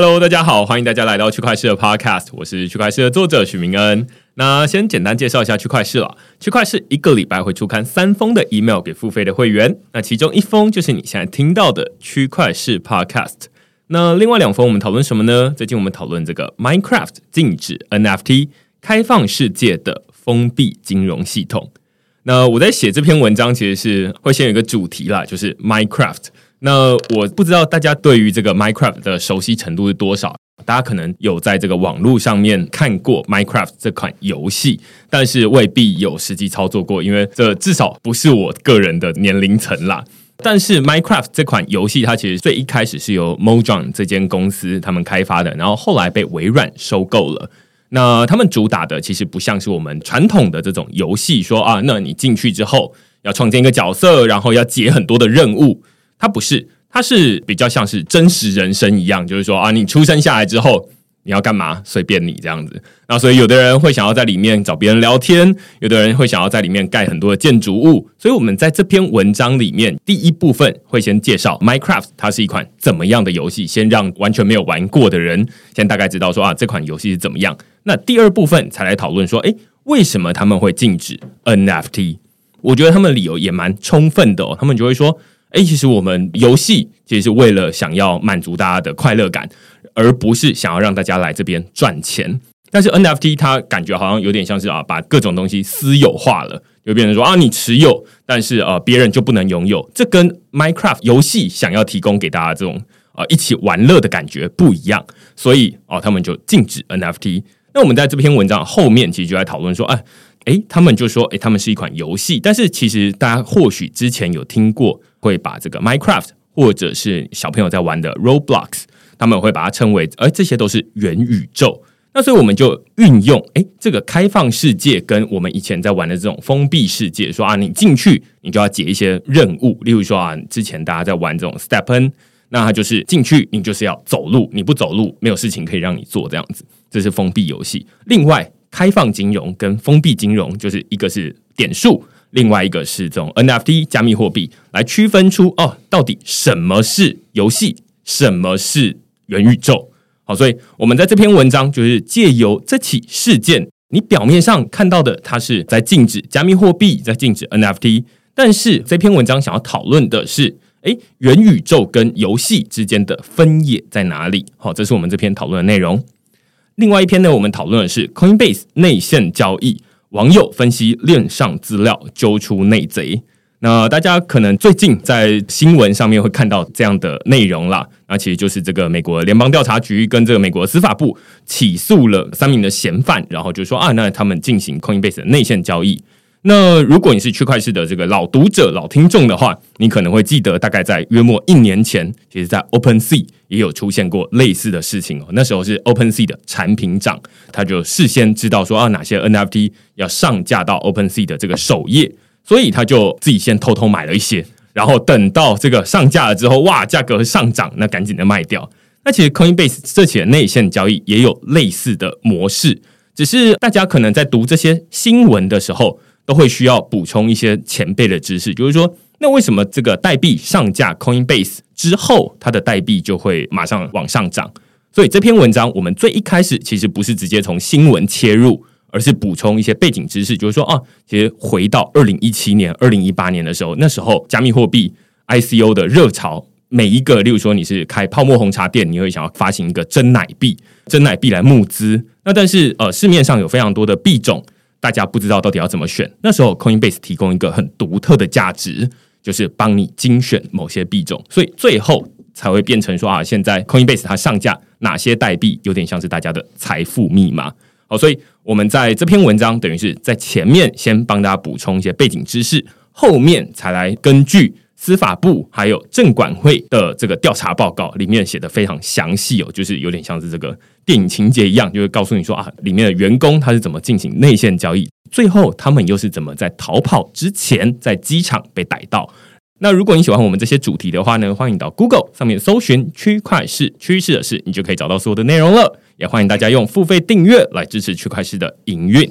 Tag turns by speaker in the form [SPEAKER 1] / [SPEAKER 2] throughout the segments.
[SPEAKER 1] Hello，大家好，欢迎大家来到区块势的 Podcast，我是区块势的作者许明恩。那先简单介绍一下区块势了。区块势一个礼拜会出刊三封的 email 给付费的会员，那其中一封就是你现在听到的区块势 Podcast。那另外两封我们讨论什么呢？最近我们讨论这个 Minecraft 禁止 NFT 开放世界的封闭金融系统。那我在写这篇文章，其实是会先有一个主题啦，就是 Minecraft。那我不知道大家对于这个 Minecraft 的熟悉程度是多少？大家可能有在这个网络上面看过 Minecraft 这款游戏，但是未必有实际操作过，因为这至少不是我个人的年龄层啦。但是 Minecraft 这款游戏，它其实最一开始是由 Mojang 这间公司他们开发的，然后后来被微软收购了。那他们主打的其实不像是我们传统的这种游戏，说啊，那你进去之后要创建一个角色，然后要解很多的任务。它不是，它是比较像是真实人生一样，就是说啊，你出生下来之后你要干嘛，随便你这样子。那所以有的人会想要在里面找别人聊天，有的人会想要在里面盖很多的建筑物。所以我们在这篇文章里面，第一部分会先介绍 Minecraft，它是一款怎么样的游戏，先让完全没有玩过的人先大概知道说啊，这款游戏是怎么样。那第二部分才来讨论说，诶，为什么他们会禁止 NFT？我觉得他们理由也蛮充分的哦，他们就会说。哎，其实我们游戏其实是为了想要满足大家的快乐感，而不是想要让大家来这边赚钱。但是 NFT 它感觉好像有点像是啊，把各种东西私有化了，就变成说啊，你持有，但是呃，别人就不能拥有。这跟 Minecraft 游戏想要提供给大家这种啊一起玩乐的感觉不一样，所以哦，他们就禁止 NFT。那我们在这篇文章后面其实就在讨论说，哎哎，他们就说，哎，他们是一款游戏，但是其实大家或许之前有听过。会把这个 Minecraft 或者是小朋友在玩的 Roblox，他们会把它称为，而这些都是元宇宙。那所以我们就运用，哎，这个开放世界跟我们以前在玩的这种封闭世界，说啊，你进去你就要解一些任务，例如说啊，之前大家在玩这种 Stepen，那它就是进去你就是要走路，你不走路没有事情可以让你做，这样子，这是封闭游戏。另外，开放金融跟封闭金融就是一个是点数。另外一个是这种 NFT 加密货币，来区分出哦，到底什么是游戏，什么是元宇宙？好，所以我们在这篇文章就是借由这起事件，你表面上看到的，它是在禁止加密货币，在禁止 NFT，但是这篇文章想要讨论的是，诶，元宇宙跟游戏之间的分野在哪里？好，这是我们这篇讨论的内容。另外一篇呢，我们讨论的是 Coinbase 内线交易。网友分析链上资料，揪出内贼。那大家可能最近在新闻上面会看到这样的内容啦。那其实就是这个美国联邦调查局跟这个美国司法部起诉了三名的嫌犯，然后就说啊，那他们进行 Coinbase 的内线交易。那如果你是区块势的这个老读者、老听众的话，你可能会记得，大概在约莫一年前，其实，在 OpenSea 也有出现过类似的事情哦。那时候是 OpenSea 的产品长，他就事先知道说啊，哪些 NFT 要上架到 OpenSea 的这个首页，所以他就自己先偷偷买了一些，然后等到这个上架了之后，哇，价格上涨，那赶紧的卖掉。那其实 Coinbase 这起的内线交易也有类似的模式，只是大家可能在读这些新闻的时候。都会需要补充一些前辈的知识，就是说，那为什么这个代币上架 Coinbase 之后，它的代币就会马上往上涨？所以这篇文章我们最一开始其实不是直接从新闻切入，而是补充一些背景知识，就是说啊，其实回到二零一七年、二零一八年的时候，那时候加密货币 ICO 的热潮，每一个，例如说你是开泡沫红茶店，你会想要发行一个真奶币，真奶币来募资。那但是呃，市面上有非常多的币种，大家不知道到底要怎么选。那时候 Coinbase 提供一个很独特的价值，就是帮你精选某些币种，所以最后才会变成说啊，现在 Coinbase 它上架哪些代币，有点像是大家的财富密码。好，所以我们在这篇文章等于是在前面先帮大家补充一些背景知识，后面才来根据司法部还有证管会的这个调查报告里面写的非常详细哦，就是有点像是这个电影情节一样，就会告诉你说啊，里面的员工他是怎么进行内线交易，最后他们又是怎么在逃跑之前在机场被逮到。那如果你喜欢我们这些主题的话呢，欢迎到 Google 上面搜寻“区块势趋势的事”，你就可以找到所有的内容了。也欢迎大家用付费订阅来支持区块势的营运。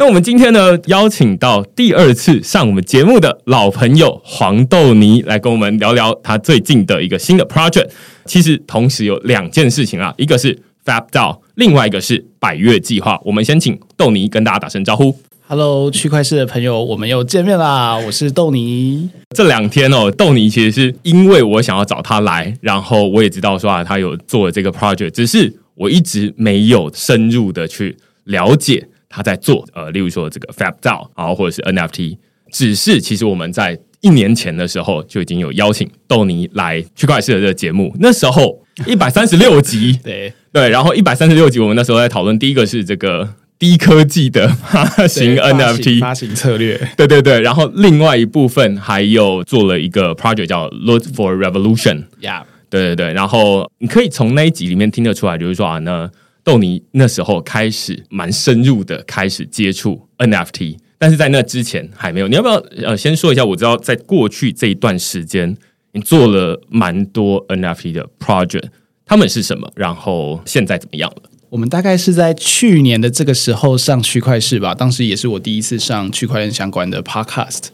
[SPEAKER 1] 那我们今天呢，邀请到第二次上我们节目的老朋友黄豆泥来跟我们聊聊他最近的一个新的 project。其实同时有两件事情啊，一个是 FAB DAO，另外一个是百越计划。我们先请豆泥跟大家打声招呼。
[SPEAKER 2] Hello，区块市的朋友，我们又见面啦！我是豆泥。
[SPEAKER 1] 这两天哦，豆泥其实是因为我想要找他来，然后我也知道说啊，他有做了这个 project，只是我一直没有深入的去了解他在做。呃，例如说这个 FAB DAO 啊，或者是 NFT，只是其实我们在一年前的时候就已经有邀请豆泥来区块势的这个节目，那时候一百三十六集，
[SPEAKER 2] 对。
[SPEAKER 1] 对，然后一百三十六集，我们那时候在讨论第一个是这个。低科技的发行 NFT
[SPEAKER 2] 发行策略，
[SPEAKER 1] 对对对，然后另外一部分还有做了一个 project 叫 Look for Revolution，Yeah，对对对，然后你可以从那一集里面听得出来，就是说啊，那豆泥那时候开始蛮深入的开始接触 NFT，但是在那之前还没有。你要不要呃先说一下？我知道在过去这一段时间，你做了蛮多 NFT 的 project，他们是什么？然后现在怎么样了？
[SPEAKER 2] 我们大概是在去年的这个时候上区块市吧，当时也是我第一次上区块链相关的 podcast。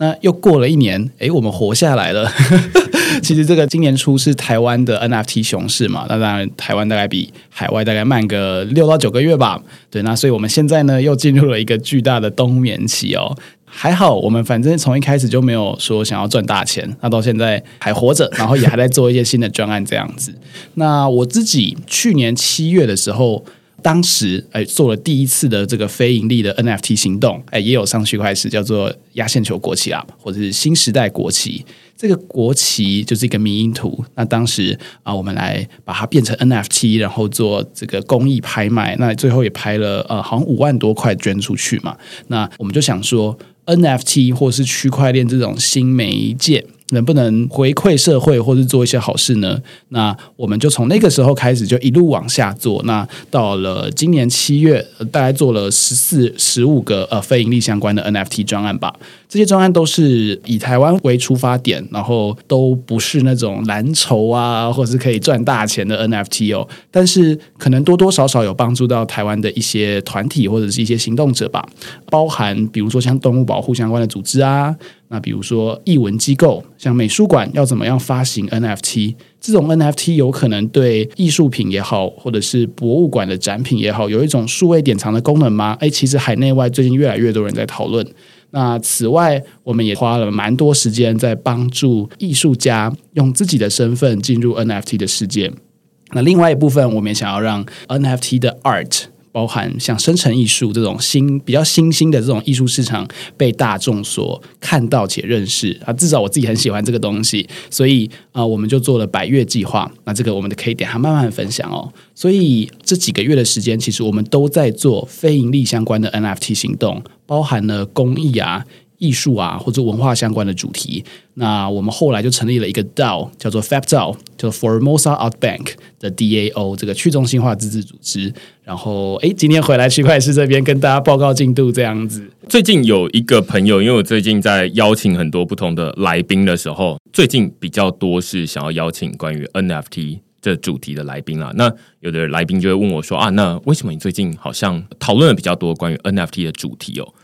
[SPEAKER 2] 那又过了一年，诶，我们活下来了。其实这个今年初是台湾的 NFT 熊市嘛，那当然台湾大概比海外大概慢个六到九个月吧。对，那所以我们现在呢又进入了一个巨大的冬眠期哦。还好，我们反正从一开始就没有说想要赚大钱，那到现在还活着，然后也还在做一些新的专案这样子。那我自己去年七月的时候，当时哎做了第一次的这个非盈利的 NFT 行动，哎也有上区块势，叫做压线球国旗啊，或者是新时代国旗。这个国旗就是一个迷因图。那当时啊，我们来把它变成 NFT，然后做这个公益拍卖，那最后也拍了呃，好像五万多块捐出去嘛。那我们就想说。NFT 或是区块链这种新媒介，能不能回馈社会，或是做一些好事呢？那我们就从那个时候开始，就一路往下做。那到了今年七月，大概做了十四、十五个呃非盈利相关的 NFT 专案吧。这些专案都是以台湾为出发点，然后都不是那种蓝筹啊，或者是可以赚大钱的 NFT 哦。但是可能多多少少有帮助到台湾的一些团体或者是一些行动者吧，包含比如说像动物保护相关的组织啊。那比如说艺文机构，像美术馆要怎么样发行 NFT？这种 NFT 有可能对艺术品也好，或者是博物馆的展品也好，有一种数位典藏的功能吗？诶，其实海内外最近越来越多人在讨论。那此外，我们也花了蛮多时间在帮助艺术家用自己的身份进入 NFT 的世界。那另外一部分，我们也想要让 NFT 的 art。包含像生成艺术这种新比较新兴的这种艺术市场被大众所看到且认识啊，至少我自己很喜欢这个东西，所以啊、我们就做了百月计划。那这个我们可以点下慢慢分享哦。所以这几个月的时间，其实我们都在做非盈利相关的 NFT 行动，包含了公益啊。艺术啊，或者文化相关的主题，那我们后来就成立了一个 DAO，叫做 FAB DAO，叫做 Formosa Art Bank 的 DAO，这个去中心化自治组织。然后，哎，今天回来区块势这边跟大家报告进度，这样子。
[SPEAKER 1] 最近有一个朋友，因为我最近在邀请很多不同的来宾的时候，最近比较多是想要邀请关于 NFT 这主题的来宾啦。那有的来宾就会问我说啊，那为什么你最近好像讨论的比较多关于 NFT 的主题哦？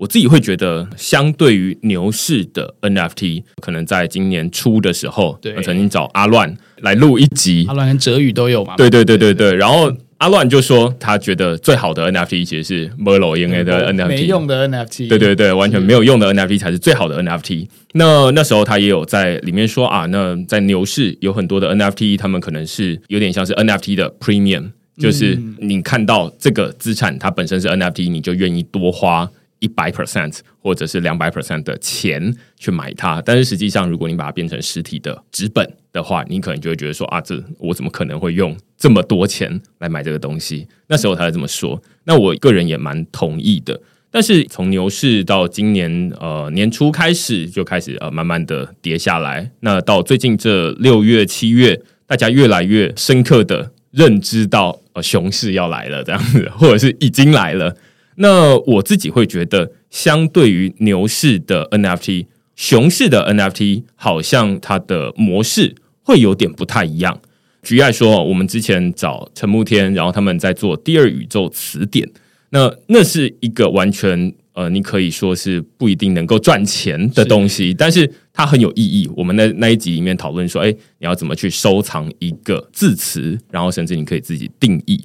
[SPEAKER 1] 我自己会觉得，相对于牛市的 NFT，可能在今年初的时候，对，我曾经找阿乱来录一集，
[SPEAKER 2] 阿乱跟哲宇都有嘛？
[SPEAKER 1] 对对对对对。然后阿乱就说，他觉得最好的 NFT 其实是 Merlo 应该的 NFT，
[SPEAKER 2] 没用的 NFT。
[SPEAKER 1] 对对对，完全没有用的 NFT 才是最好的 NFT。那那时候他也有在里面说啊，那在牛市有很多的 NFT，他们可能是有点像是 NFT 的 Premium。就是你看到这个资产它本身是 NFT，你就愿意多花一百 percent 或者是两百 percent 的钱去买它。但是实际上，如果你把它变成实体的纸本的话，你可能就会觉得说啊，这我怎么可能会用这么多钱来买这个东西？那时候他是这么说，那我个人也蛮同意的。但是从牛市到今年呃年初开始就开始呃慢慢的跌下来，那到最近这六月七月，大家越来越深刻的认知到呃熊市要来了这样子，或者是已经来了。那我自己会觉得，相对于牛市的 NFT，熊市的 NFT 好像它的模式会有点不太一样。举例来说，我们之前找陈慕天，然后他们在做第二宇宙词典。那那是一个完全呃，你可以说是不一定能够赚钱的东西，是但是它很有意义。我们那那一集里面讨论说，哎，你要怎么去收藏一个字词，然后甚至你可以自己定义。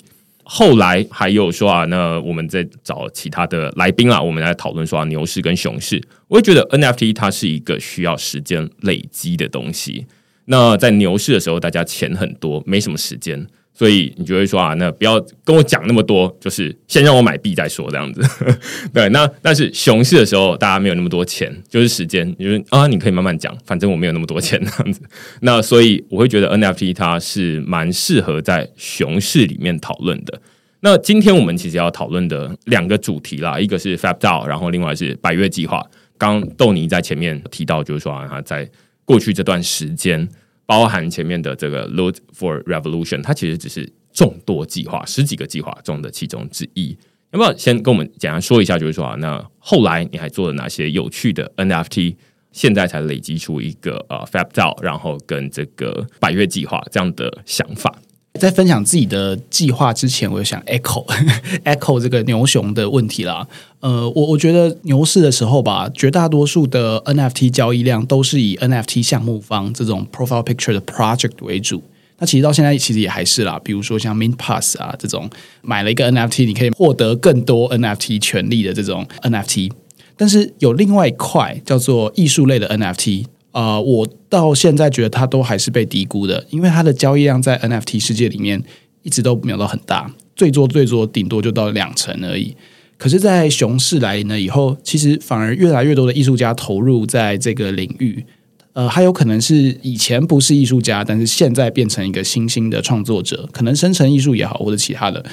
[SPEAKER 1] 后来还有说啊，那我们再找其他的来宾啊，我们来讨论说啊，牛市跟熊市。我也觉得 NFT 它是一个需要时间累积的东西。那在牛市的时候，大家钱很多，没什么时间。所以你就会说啊，那不要跟我讲那么多，就是先让我买币再说这样子。对，那但是熊市的时候，大家没有那么多钱，就是时间，就是啊，你可以慢慢讲，反正我没有那么多钱这样子。那所以我会觉得 NFT 它是蛮适合在熊市里面讨论的。那今天我们其实要讨论的两个主题啦，一个是 FAB 然后另外是百月计划。刚豆尼在前面提到，就是说啊，他在过去这段时间。包含前面的这个 Load for Revolution，它其实只是众多计划、十几个计划中的其中之一。要不要先跟我们简单说一下，就是说啊，那后来你还做了哪些有趣的 NFT？现在才累积出一个呃 FAB，然后跟这个百月计划这样的想法。
[SPEAKER 2] 在分享自己的计划之前，我就想 echo echo 这个牛熊的问题啦。呃，我我觉得牛市的时候吧，绝大多数的 NFT 交易量都是以 NFT 项目方这种 profile picture 的 project 为主。那其实到现在其实也还是啦，比如说像 Mint Pass 啊这种，买了一个 NFT，你可以获得更多 NFT 权利的这种 NFT。但是有另外一块叫做艺术类的 NFT。呃，我到现在觉得它都还是被低估的，因为它的交易量在 NFT 世界里面一直都没有到很大，最多最多顶多就到两成而已。可是，在熊市来临了以后，其实反而越来越多的艺术家投入在这个领域。呃，还有可能是以前不是艺术家，但是现在变成一个新兴的创作者，可能生成艺术也好，或者其他的。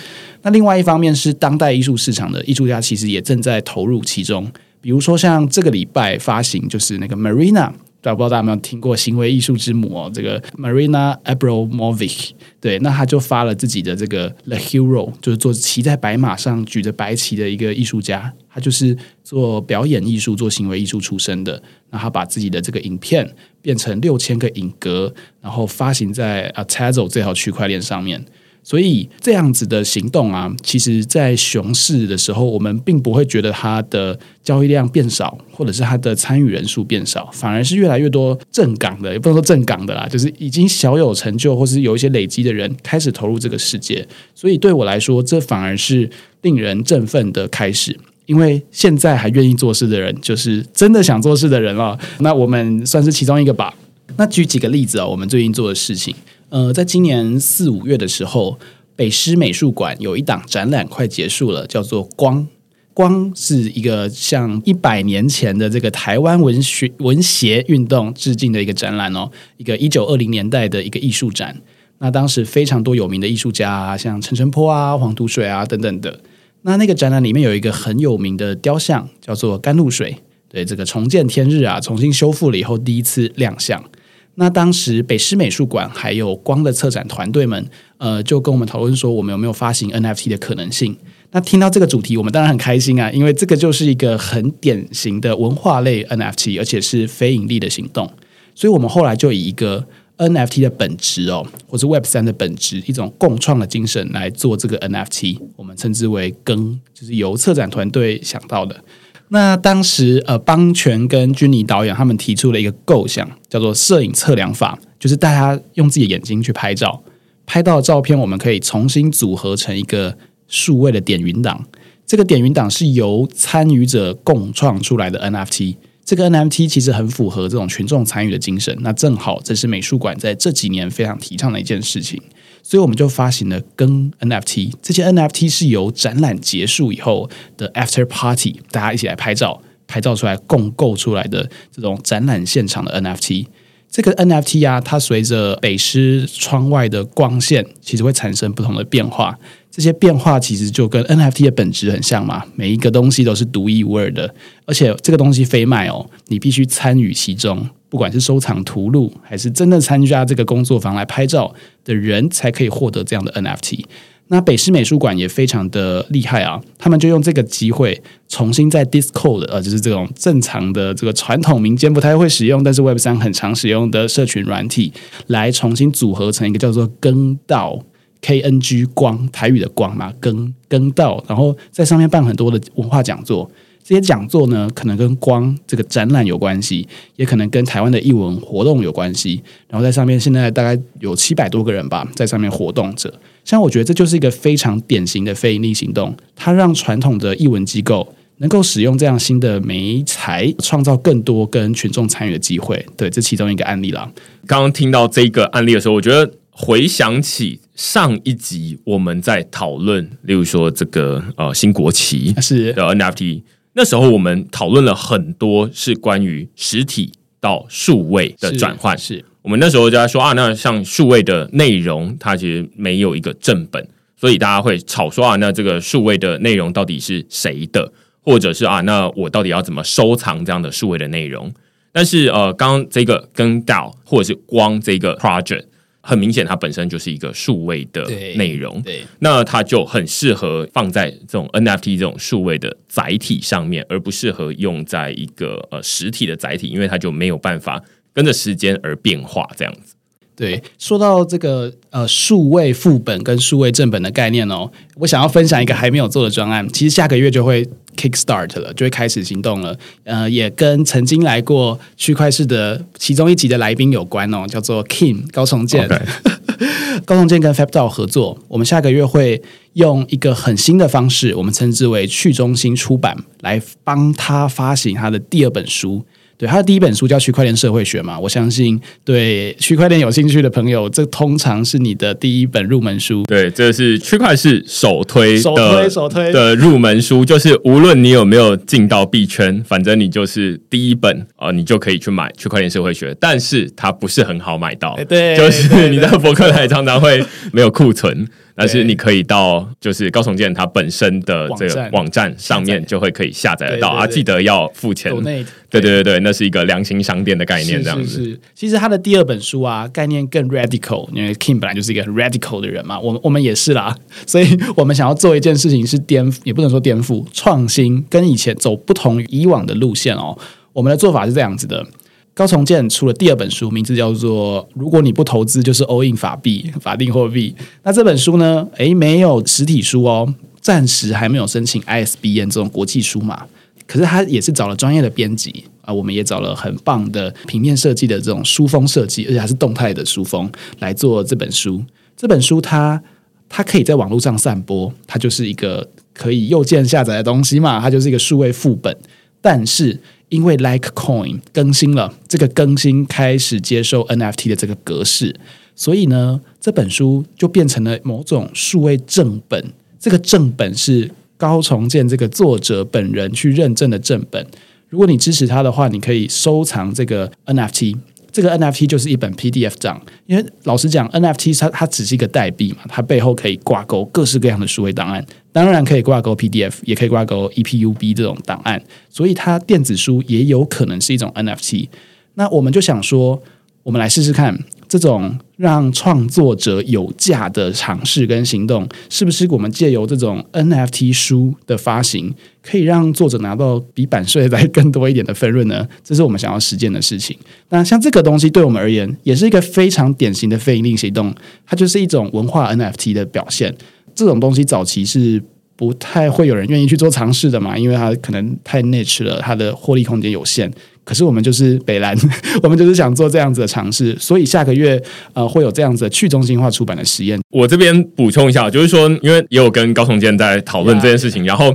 [SPEAKER 2] 那另外一方面是当代艺术市场的艺术家，其实也正在投入其中。比如说，像这个礼拜发行就是那个 Marina。不知道大家有没有听过行为艺术之母哦，这个 Marina Abramovic，对，那他就发了自己的这个 The Hero，就是做骑在白马上举着白旗的一个艺术家，他就是做表演艺术、做行为艺术出身的。那他把自己的这个影片变成六千个影格，然后发行在啊 Tezos 这条区块链上面。所以这样子的行动啊，其实，在熊市的时候，我们并不会觉得它的交易量变少，或者是它的参与人数变少，反而是越来越多正港的，也不能说正港的啦，就是已经小有成就，或是有一些累积的人开始投入这个世界。所以对我来说，这反而是令人振奋的开始，因为现在还愿意做事的人，就是真的想做事的人了。那我们算是其中一个吧。那举几个例子啊，我们最近做的事情。呃，在今年四五月的时候，北师美术馆有一档展览快结束了，叫做《光》。光是一个向一百年前的这个台湾文学文协运动致敬的一个展览哦，一个一九二零年代的一个艺术展。那当时非常多有名的艺术家啊，像陈澄波啊、黄土水啊等等的。那那个展览里面有一个很有名的雕像，叫做甘露水。对，这个重见天日啊，重新修复了以后第一次亮相。那当时北师美术馆还有光的策展团队们，呃，就跟我们讨论说，我们有没有发行 NFT 的可能性？那听到这个主题，我们当然很开心啊，因为这个就是一个很典型的文化类 NFT，而且是非盈利的行动。所以，我们后来就以一个 NFT 的本质哦，或是 Web 三的本质，一种共创的精神来做这个 NFT，我们称之为“更”，就是由策展团队想到的。那当时，呃，邦权跟君尼导演他们提出了一个构想，叫做摄影测量法，就是大家用自己的眼睛去拍照，拍到的照片我们可以重新组合成一个数位的点云档。这个点云档是由参与者共创出来的 NFT。这个 NFT 其实很符合这种群众参与的精神。那正好，这是美术馆在这几年非常提倡的一件事情。所以我们就发行了跟 NFT。这些 NFT 是由展览结束以后的 After Party，大家一起来拍照，拍照出来共构出来的这种展览现场的 NFT。这个 NFT 啊，它随着北师窗外的光线，其实会产生不同的变化。这些变化其实就跟 NFT 的本质很像嘛，每一个东西都是独一无二的，而且这个东西非卖哦，你必须参与其中，不管是收藏图录，还是真的参加这个工作坊来拍照的人，才可以获得这样的 NFT。那北师美术馆也非常的厉害啊，他们就用这个机会重新在 Discord，呃，就是这种正常的这个传统民间不太会使用，但是 Web 三很常使用的社群软体，来重新组合成一个叫做更道 K N G 光台语的光嘛，更更道，然后在上面办很多的文化讲座。这些讲座呢，可能跟光这个展览有关系，也可能跟台湾的艺文活动有关系。然后在上面现在大概有七百多个人吧，在上面活动着。像我觉得这就是一个非常典型的非营利行动，它让传统的艺文机构能够使用这样新的媒材，创造更多跟群众参与的机会。对，这其中一个案例啦。
[SPEAKER 1] 刚刚听到这个案例的时候，我觉得回想起上一集我们在讨论，例如说这个呃新国旗
[SPEAKER 2] 是
[SPEAKER 1] 的 NFT。那时候我们讨论了很多是关于实体到数位的转换，
[SPEAKER 2] 是，是
[SPEAKER 1] 我们那时候就在说啊，那像数位的内容，它其实没有一个正本，所以大家会吵说啊，那这个数位的内容到底是谁的，或者是啊，那我到底要怎么收藏这样的数位的内容？但是呃，刚刚这个跟 DAO 或者是光这个 project。很明显，它本身就是一个数位的内容，
[SPEAKER 2] 对，对，
[SPEAKER 1] 那它就很适合放在这种 NFT 这种数位的载体上面，而不适合用在一个呃实体的载体，因为它就没有办法跟着时间而变化这样子。
[SPEAKER 2] 对，说到这个呃数位副本跟数位正本的概念哦，我想要分享一个还没有做的专案，其实下个月就会 kick start 了，就会开始行动了。呃，也跟曾经来过区块市的其中一集的来宾有关哦，叫做 Kim 高重建. 高重建跟 FabDAO 合作，我们下个月会用一个很新的方式，我们称之为去中心出版，来帮他发行他的第二本书。对，他的第一本书叫《区块链社会学》嘛，我相信对区块链有兴趣的朋友，这通常是你的第一本入门书。
[SPEAKER 1] 对，这是区块是首推的
[SPEAKER 2] 首推首推
[SPEAKER 1] 的入门书，就是无论你有没有进到币圈，反正你就是第一本啊、呃，你就可以去买《区块链社会学》，但是它不是很好买到，
[SPEAKER 2] 对，
[SPEAKER 1] 就是你在博客来常常会没有库存。但是你可以到就是高重建它本身的这个网站上面就会可以下载得到啊，记得要付钱。对对对对，那是一个良心商店的概念，这样子。
[SPEAKER 2] 其实他的第二本书啊，概念更 radical，因为 Kim 本来就是一个很 radical 的人嘛，我们我们也是啦，所以我们想要做一件事情是颠覆，也不能说颠覆，创新，跟以前走不同以往的路线哦。我们的做法是这样子的。高重建出了第二本书，名字叫做《如果你不投资，就是 all in 法币法定货币》。那这本书呢？诶，没有实体书哦，暂时还没有申请 ISBN 这种国际书嘛。可是他也是找了专业的编辑啊，我们也找了很棒的平面设计的这种书封设计，而且还是动态的书封来做这本书。这本书它它可以在网络上散播，它就是一个可以右键下载的东西嘛，它就是一个数位副本，但是。因为 Like Coin 更新了，这个更新开始接受 NFT 的这个格式，所以呢，这本书就变成了某种数位正本。这个正本是高重建这个作者本人去认证的正本。如果你支持他的话，你可以收藏这个 NFT。这个 NFT 就是一本 PDF 账，因为老实讲，NFT 它它只是一个代币嘛，它背后可以挂钩各式各样的数位档案，当然可以挂钩 PDF，也可以挂钩 EPUB 这种档案，所以它电子书也有可能是一种 NFT。那我们就想说，我们来试试看。这种让创作者有价的尝试跟行动，是不是我们借由这种 NFT 书的发行，可以让作者拿到比版税再更多一点的分润呢？这是我们想要实践的事情。那像这个东西对我们而言，也是一个非常典型的非盈利行动，它就是一种文化 NFT 的表现。这种东西早期是不太会有人愿意去做尝试的嘛，因为它可能太 niche 了，它的获利空间有限。可是我们就是北蓝，我们就是想做这样子的尝试，所以下个月呃会有这样子的去中心化出版的实验。
[SPEAKER 1] 我这边补充一下，就是说，因为也有跟高崇建在讨论这件事情，然后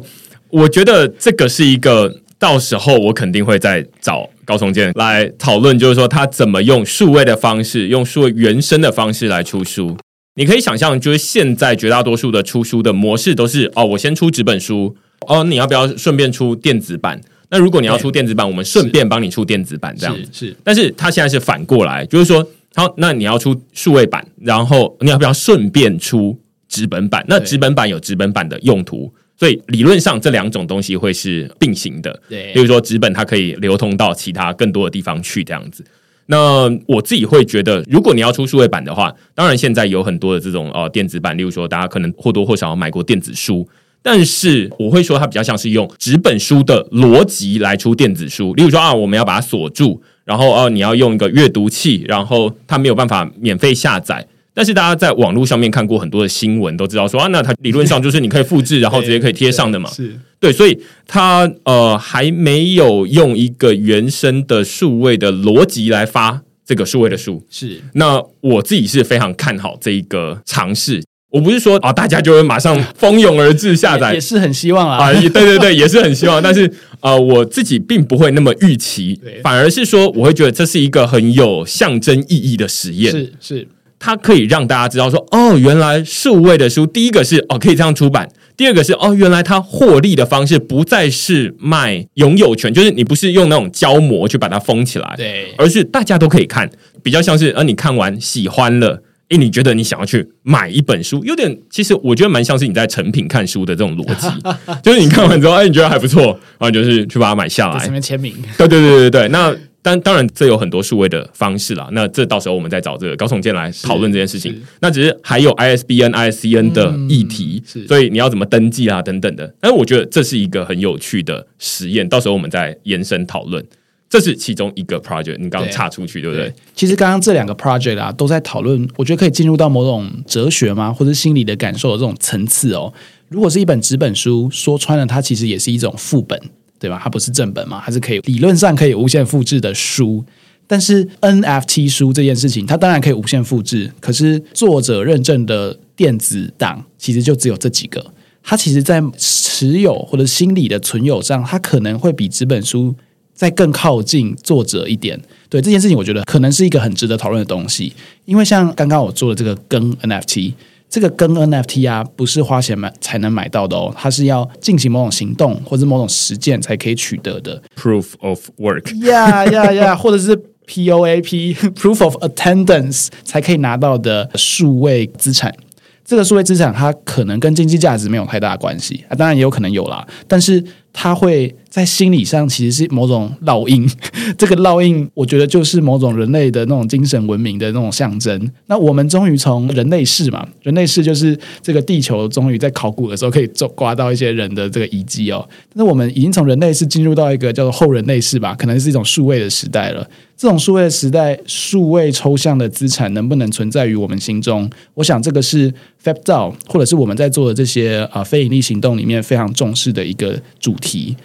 [SPEAKER 1] 我觉得这个是一个到时候我肯定会再找高崇建来讨论，就是说他怎么用数位的方式，用数位原生的方式来出书。你可以想象，就是现在绝大多数的出书的模式都是哦，我先出纸本书，哦，你要不要顺便出电子版？那如果你要出电子版，我们顺便帮你出电子版，这样子
[SPEAKER 2] 是。是，
[SPEAKER 1] 但是它现在是反过来，就是说，好，那你要出数位版，然后你要不要顺便出纸本版？那纸本版有纸本版的用途，所以理论上这两种东西会是并行的。
[SPEAKER 2] 对，
[SPEAKER 1] 比如说纸本它可以流通到其他更多的地方去，这样子。那我自己会觉得，如果你要出数位版的话，当然现在有很多的这种呃电子版，例如说大家可能或多或少买过电子书，但是我会说它比较像是用纸本书的逻辑来出电子书。例如说啊，我们要把它锁住，然后啊，你要用一个阅读器，然后它没有办法免费下载。但是大家在网络上面看过很多的新闻，都知道说啊，那它理论上就是你可以复制，然后直接可以贴上的嘛。
[SPEAKER 2] 是
[SPEAKER 1] 对，所以它呃还没有用一个原生的数位的逻辑来发这个数位的书。
[SPEAKER 2] 是，
[SPEAKER 1] 那我自己是非常看好这一个尝试。我不是说啊，大家就会马上 蜂拥而至下载，
[SPEAKER 2] 也是很希望啊。
[SPEAKER 1] 啊，对对对，也是很希望。但是呃，我自己并不会那么预期，反而是说我会觉得这是一个很有象征意义的实验。
[SPEAKER 2] 是是。
[SPEAKER 1] 它可以让大家知道说，哦，原来数位的书，第一个是哦可以这样出版，第二个是哦，原来它获利的方式不再是卖拥有权，就是你不是用那种胶膜去把它封起来，
[SPEAKER 2] 对，
[SPEAKER 1] 而是大家都可以看，比较像是，呃，你看完喜欢了，诶，你觉得你想要去买一本书，有点，其实我觉得蛮像是你在成品看书的这种逻辑，就是你看完之后，哎，你觉得还不错，然后就是去把它买下来，
[SPEAKER 2] 在上面签名，
[SPEAKER 1] 对对对对对，那。但当然，这有很多数位的方式啦。那这到时候我们再找这个高崇建来讨论这件事情。那只是还有 ISBN、ISCN 的议题，
[SPEAKER 2] 嗯，
[SPEAKER 1] 所以你要怎么登记啊，等等的。但我觉得这是一个很有趣的实验，到时候我们再延伸讨论。这是其中一个 project，你刚刚岔出去对，对不对？
[SPEAKER 2] 其实刚刚这两个 project 啊，都在讨论，我觉得可以进入到某种哲学吗，或者心理的感受的这种层次哦。如果是一本纸本书，说穿了，它其实也是一种副本。对吧？它不是正本嘛？它是可以理论上可以无限复制的书，但是 NFT 书这件事情，它当然可以无限复制，可是作者认证的电子档其实就只有这几个。它其实，在持有或者心理的存有上，它可能会比纸本书再更靠近作者一点。对这件事情，我觉得可能是一个很值得讨论的东西，因为像刚刚我做的这个跟 NFT。这个跟 NFT 啊，不是花钱买才能买到的哦，它是要进行某种行动或者某种实践才可以取得的。
[SPEAKER 1] Proof of work，
[SPEAKER 2] 呀呀呀，或者是 POAP，Proof of Attendance 才可以拿到的数位资产。这个数位资产它可能跟经济价值没有太大的关系啊，当然也有可能有啦，但是它会在心理上其实是某种烙印。这个烙印，我觉得就是某种人类的那种精神文明的那种象征。那我们终于从人类世嘛，人类世就是这个地球终于在考古的时候可以抓刮到一些人的这个遗迹哦。那我们已经从人类世进入到一个叫做后人类世吧，可能是一种数位的时代了。这种数位的时代，数位抽象的资产能不能存在于我们心中？我想这个是 Fab Dao 或者是我们在做的这些啊、非盈利行动里面非常重视的一个主题。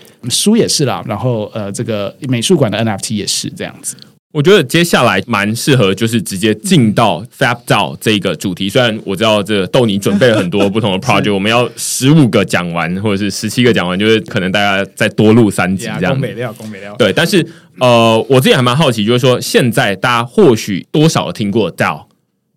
[SPEAKER 2] 书也是啦，然后呃，这个美术馆的 NFT 也是这样子。
[SPEAKER 1] 我觉得接下来蛮适合，就是直接进到 FAB 这个主题。虽然我知道这个豆你准备了很多不同的 project，我们要十五个讲完，或者是十七个讲完，就是可能大家再多录三集这样。
[SPEAKER 2] 工美料，工美料。
[SPEAKER 1] 对，但是呃，我自己还蛮好奇，就是说现在大家或许多少听过 DAO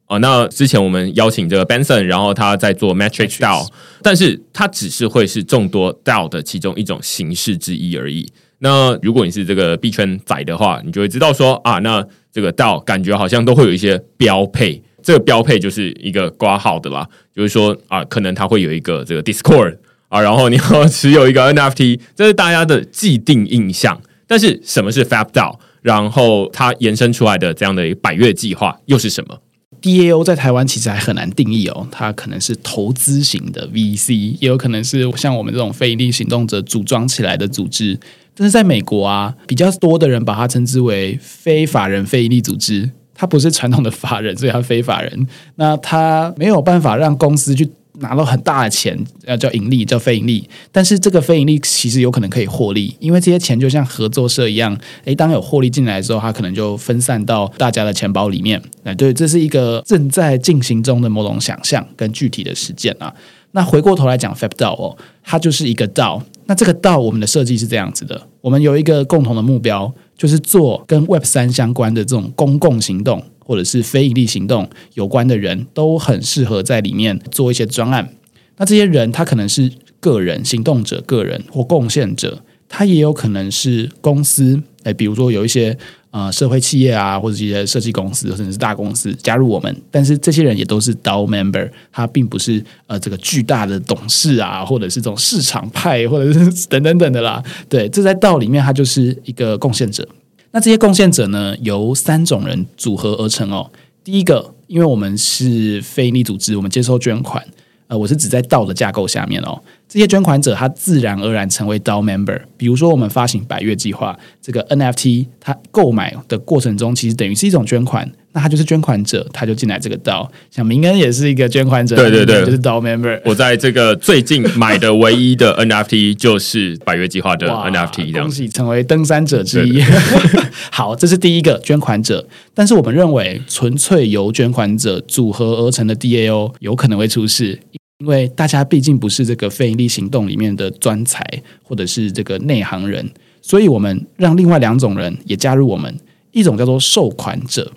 [SPEAKER 1] 哦，那之前我们邀请这个 Benson，然后他在做 Matrix DAO，但是他只是会是众多 DAO 的其中一种形式之一而已。那如果你是这个币圈仔的话，你就会知道说啊，那这个 DAO 感觉好像都会有一些标配，这个标配就是一个挂号的啦，就是说啊，可能它会有一个这个 Discord 啊，然后你要持有一个 NFT，这是大家的既定印象。但是什么是 FAB DAO？然后它延伸出来的这样的一个百月计划又是什么
[SPEAKER 2] ？DAO 在台湾其实还很难定义哦，它可能是投资型的 VC，也有可能是像我们这种非盈利行动者组装起来的组织。但是在美国啊，比较多的人把它称之为非法人非盈利组织，它不是传统的法人，所以它非法人。那它没有办法让公司去拿到很大的钱，要叫盈利，叫非盈利。但是这个非盈利其实有可能可以获利，因为这些钱就像合作社一样，诶，当有获利进来之后，它可能就分散到大家的钱包里面。哎，对，这是一个正在进行中的某种想象跟具体的实践啊。那回过头来讲，FAB DAO 哦，它就是一个 DAO。那这个 DAO 我们的设计是这样子的：我们有一个共同的目标，就是做跟 Web 三相关的这种公共行动，或者是非营利行动有关的人都很适合在里面做一些专案。那这些人他可能是个人行动者、个人或贡献者，他也有可能是公司。诶，比如说有一些。呃，社会企业啊，或者一些设计公司，甚至是大公司加入我们，但是这些人也都是 DAO member，他并不是呃这个巨大的董事啊，或者是这种市场派，或者是等等等的啦。对，这在 DAO 里面，他就是一个贡献者。那这些贡献者呢，由三种人组合而成哦。第一个，因为我们是非营利组织，我们接受捐款。呃，我是指在道的架构下面哦，这些捐款者他自然而然成为 DAO member。比如说，我们发行百月计划这个 NFT，他购买的过程中，其实等于是一种捐款，那他就是捐款者，他就进来这个 DAO。像明恩也是一个捐款者，
[SPEAKER 1] 对对对，
[SPEAKER 2] 就是 DAO member。
[SPEAKER 1] 我在这个最近买的唯一的 NFT 就是百月计划的 NFT，
[SPEAKER 2] 恭喜成为登山者之一。好，这是第一个捐款者，但是我们认为纯粹由捐款者组合而成的 DAO 有可能会出事。因为大家毕竟不是这个非营利行动里面的专才，或者是这个内行人，所以我们让另外两种人也加入我们。一种叫做受款者，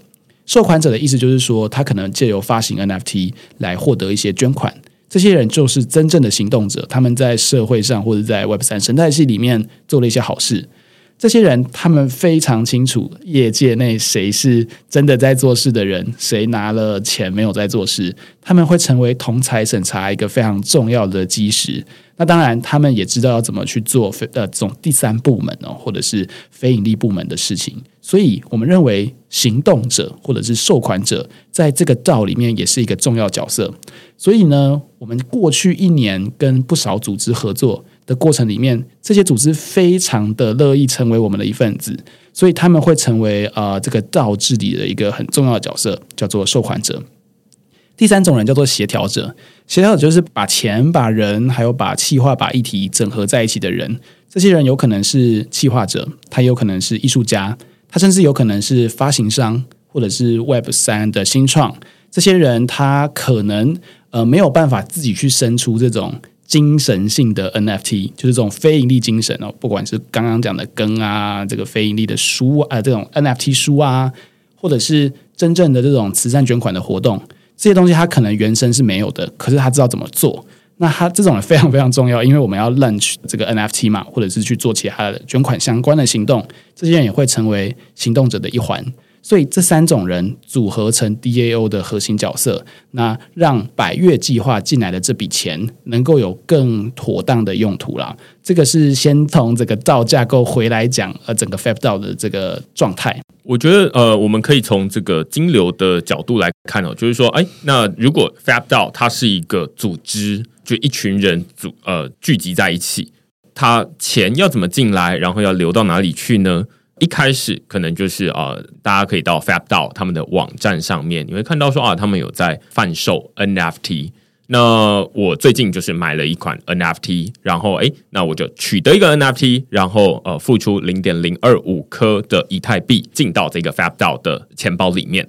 [SPEAKER 2] 受款者的意思就是说，他可能借由发行 NFT 来获得一些捐款。这些人就是真正的行动者，他们在社会上或者在 Web 三生态系里面做了一些好事。这些人他们非常清楚业界内谁是真的在做事的人，谁拿了钱没有在做事，他们会成为同财审查一个非常重要的基石。那当然，他们也知道要怎么去做非呃这种第三部门哦，或者是非盈利部门的事情。所以我们认为行动者或者是受款者在这个道里面也是一个重要角色。所以呢，我们过去一年跟不少组织合作。的过程里面，这些组织非常的乐意成为我们的一份子，所以他们会成为、呃、这个 DAO 治理的一个很重要的角色，叫做受款者。第三种人叫做协调者，协调者就是把钱、把人还有把企划、把议题整合在一起的人。这些人有可能是企划者，他有可能是艺术家，他甚至有可能是发行商或者是 Web 三的新创。这些人他可能呃没有办法自己去生出这种。精神性的 NFT 就是这种非盈利精神哦，不管是刚刚讲的羹啊，这个非盈利的书啊，这种 NFT 书啊，或者是真正的这种慈善捐款的活动，这些东西它可能原生是没有的，可是他知道怎么做。那他这种非常非常重要，因为我们要 launch 这个 NFT 嘛，或者是去做其他的捐款相关的行动，这些人也会成为行动者的一环。所以这三种人组合成 DAO 的核心角色，那让百月计划进来的这笔钱能够有更妥当的用途啦。这个是先从这个造架构回来讲，呃，整个 FAB 的这个状态。
[SPEAKER 1] 我觉得，呃，我们可以从这个金流的角度来看哦，就是说，哎，那如果 FAB 它是一个组织，就一群人组呃聚集在一起，它钱要怎么进来，然后要流到哪里去呢？一开始可能就是呃，大家可以到 FabDAO 他们的网站上面，你会看到说啊，他们有在贩售 NFT。那我最近就是买了一款 NFT，然后诶，那我就取得一个 NFT，然后呃，付出零点零二五颗的以太币进到这个 FabDAO 的钱包里面。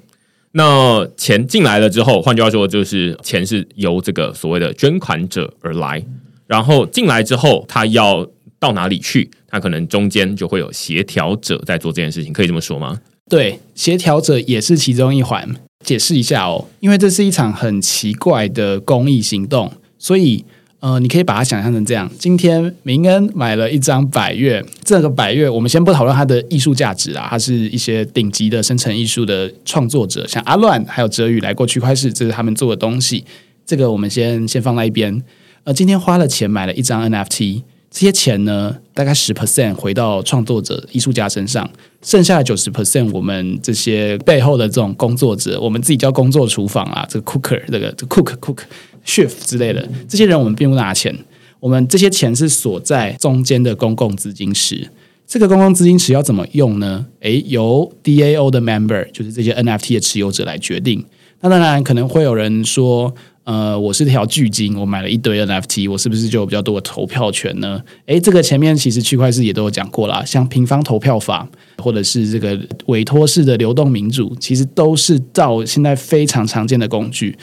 [SPEAKER 1] 那钱进来了之后，换句话说，就是钱是由这个所谓的捐款者而来，然后进来之后，他要。到哪里去？他可能中间就会有协调者在做这件事情，可以这么说吗？
[SPEAKER 2] 对，协调者也是其中一环。解释一下哦，因为这是一场很奇怪的公益行动，所以呃，你可以把它想象成这样：今天明恩买了一张百月，这个百月我们先不讨论它的艺术价值啊，它是一些顶级的生成艺术的创作者，像阿乱还有哲宇来过区块市，这是他们做的东西。这个我们先先放在一边。呃，今天花了钱买了一张 NFT。这些钱呢，大概十 percent 回到创作者、艺术家身上，剩下的九十 percent 我们这些背后的这种工作者，我们自己叫工作厨房啊，这个 cooker，这个 cook cook chef 之类的，这些人我们并不拿钱，我们这些钱是锁在中间的公共资金池。这个公共资金池要怎么用呢？诶，由 DAO 的 member，就是这些 NFT 的持有者来决定。那当然可能会有人说。呃，我是条巨鲸，我买了一堆 NFT，我是不是就有比较多的投票权呢？诶，这个前面其实区块势也都有讲过啦，像平方投票法，或者是这个委托式的流动民主，其实都是到现在非常常见的工具。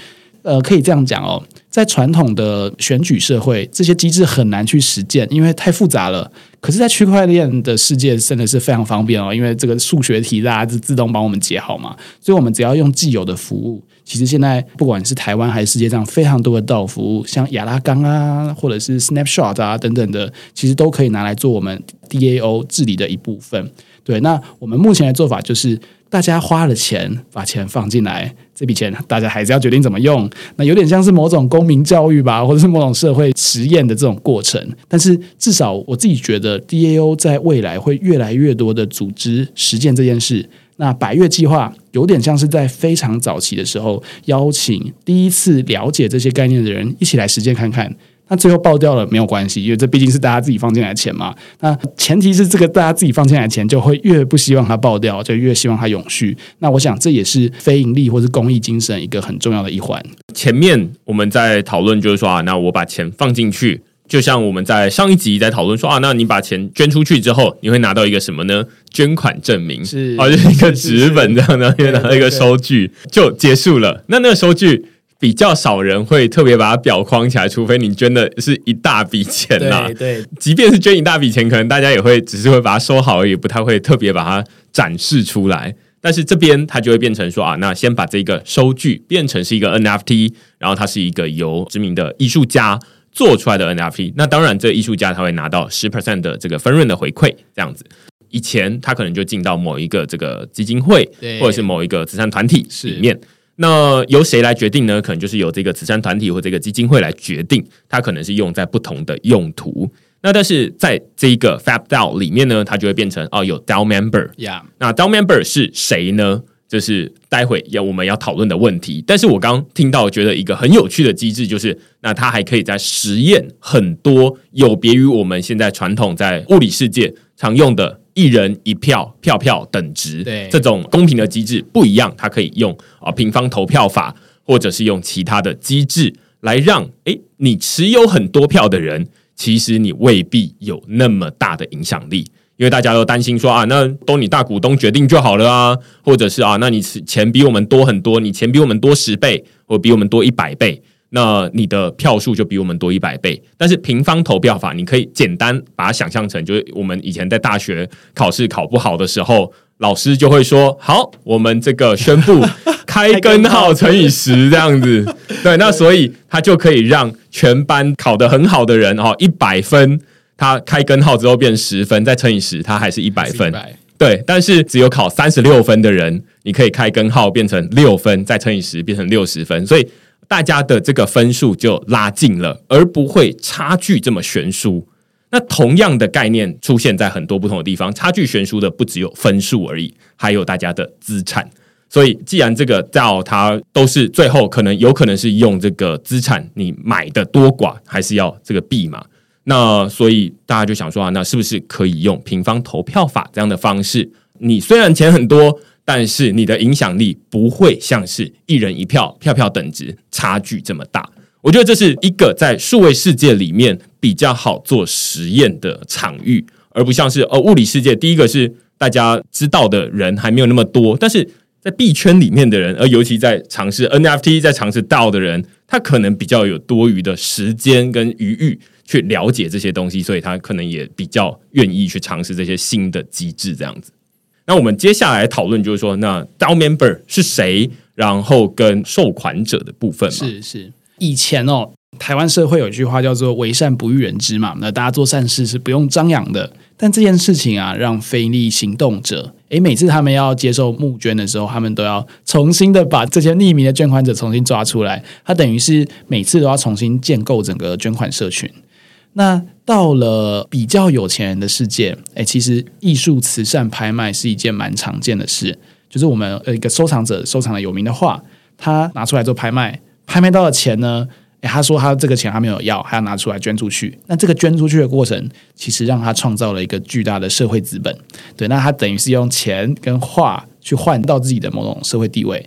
[SPEAKER 2] 呃，可以这样讲哦，在传统的选举社会，这些机制很难去实践，因为太复杂了。可是，在区块链的世界真的是非常方便哦，因为这个数学题大家就自动帮我们解好嘛，所以我们只要用既有的服务，其实现在不管是台湾还是世界上非常多的道服务，像亚拉冈啊，或者是 Snapshot 啊等等的，其实都可以拿来做我们 DAO 治理的一部分。对，那我们目前的做法就是。大家花了钱，把钱放进来，这笔钱大家还是要决定怎么用。那有点像是某种公民教育吧，或者是某种社会实验的这种过程。但是至少我自己觉得，DAO 在未来会越来越多的组织实践这件事。那百越计划有点像是在非常早期的时候，邀请第一次了解这些概念的人一起来实践看看。那最后爆掉了没有关系，因为这毕竟是大家自己放进来的钱嘛。那前提是这个大家自己放进来的钱就会越不希望它爆掉，就越希望它永续。那我想这也是非盈利或是公益精神一个很重要的一环。
[SPEAKER 1] 前面我们在讨论就是说啊，那我把钱放进去，就像我们在上一集在讨论说啊，那你把钱捐出去之后，你会拿到一个什么呢？捐款证明
[SPEAKER 2] 是
[SPEAKER 1] 啊，就是一个纸本这样的，因为拿到一个收据就结束了。那那个收据。比较少人会特别把它裱框起来，除非你捐的是一大笔钱呐、啊。
[SPEAKER 2] 对，对，
[SPEAKER 1] 即便是捐一大笔钱，可能大家也会只是会把它收好而已，不太会特别把它展示出来。但是这边它就会变成说啊，那先把这个收据变成是一个 NFT，然后它是一个由知名的艺术家做出来的 NFT。那当然，这艺术家他会拿到十 percent 的这个分润的回馈，这样子。以前他可能就进到某一个这个基金会，或者是某一个慈善团体里面。那由谁来决定呢？可能就是由这个慈善团体或这个基金会来决定，它可能是用在不同的用途。那但是在这一个 Fab DAO 里面呢，它就会变成哦，有 DAO Member。
[SPEAKER 2] Yeah.
[SPEAKER 1] 那 DAO Member 是谁呢？就是待会要我们要讨论的问题。但是我刚听到觉得一个很有趣的机制，就是那它还可以在实验很多有别于我们现在传统在物理世界常用的。一人一票，票票等值，
[SPEAKER 2] 对
[SPEAKER 1] 这种公平的机制不一样，它可以用啊平方投票法，或者是用其他的机制来让诶你持有很多票的人，其实你未必有那么大的影响力，因为大家都担心说啊，那都你大股东决定就好了啊，或者是啊，那你钱比我们多很多，你钱比我们多十倍，或比我们多一百倍。那你的票数就比我们多一百倍，但是平方投票法，你可以简单把它想象成，就是我们以前在大学考试考不好的时候，老师就会说：“好，我们这个宣布开根号乘以十这样子。”对，那所以他就可以让全班考得很好的人哦，一百分，他开根号之后变十分，再乘以十，它还是一百分。对，但是只有考三十六分的人，你可以开根号变成六分，再乘以十变成六十分，所以。大家的这个分数就拉近了，而不会差距这么悬殊。那同样的概念出现在很多不同的地方，差距悬殊的不只有分数而已，还有大家的资产。所以，既然这个 DAO 它都是最后可能有可能是用这个资产，你买的多寡还是要这个币嘛？那所以大家就想说啊，那是不是可以用平方投票法这样的方式？你虽然钱很多。但是你的影响力不会像是一人一票，票票等值差距这么大。我觉得这是一个在数位世界里面比较好做实验的场域，而不像是呃物理世界。第一个是大家知道的人还没有那么多，但是在币圈里面的人，而尤其在尝试 NFT、在尝试 DAO 的人，他可能比较有多余的时间跟余裕去了解这些东西，所以他可能也比较愿意去尝试这些新的机制，这样子。那我们接下来讨论就是说，那 DAO member 是谁？然后跟受款者的部分嘛。
[SPEAKER 2] 是是，以前哦，台湾社会有一句话叫做“为善不欲人知”嘛，那大家做善事是不用张扬的。但这件事情啊，让非利行动者，诶，每次他们要接受募捐的时候，他们都要重新的把这些匿名的捐款者重新抓出来，他等于是每次都要重新建构整个捐款社群。那到了比较有钱人的世界，哎，其实艺术慈善拍卖是一件蛮常见的事。就是我们呃一个收藏者收藏了有名的画，他拿出来做拍卖，拍卖到的钱呢，哎，他说他这个钱他没有要，还要拿出来捐出去。那这个捐出去的过程，其实让他创造了一个巨大的社会资本。对，那他等于是用钱跟画去换到自己的某种社会地位。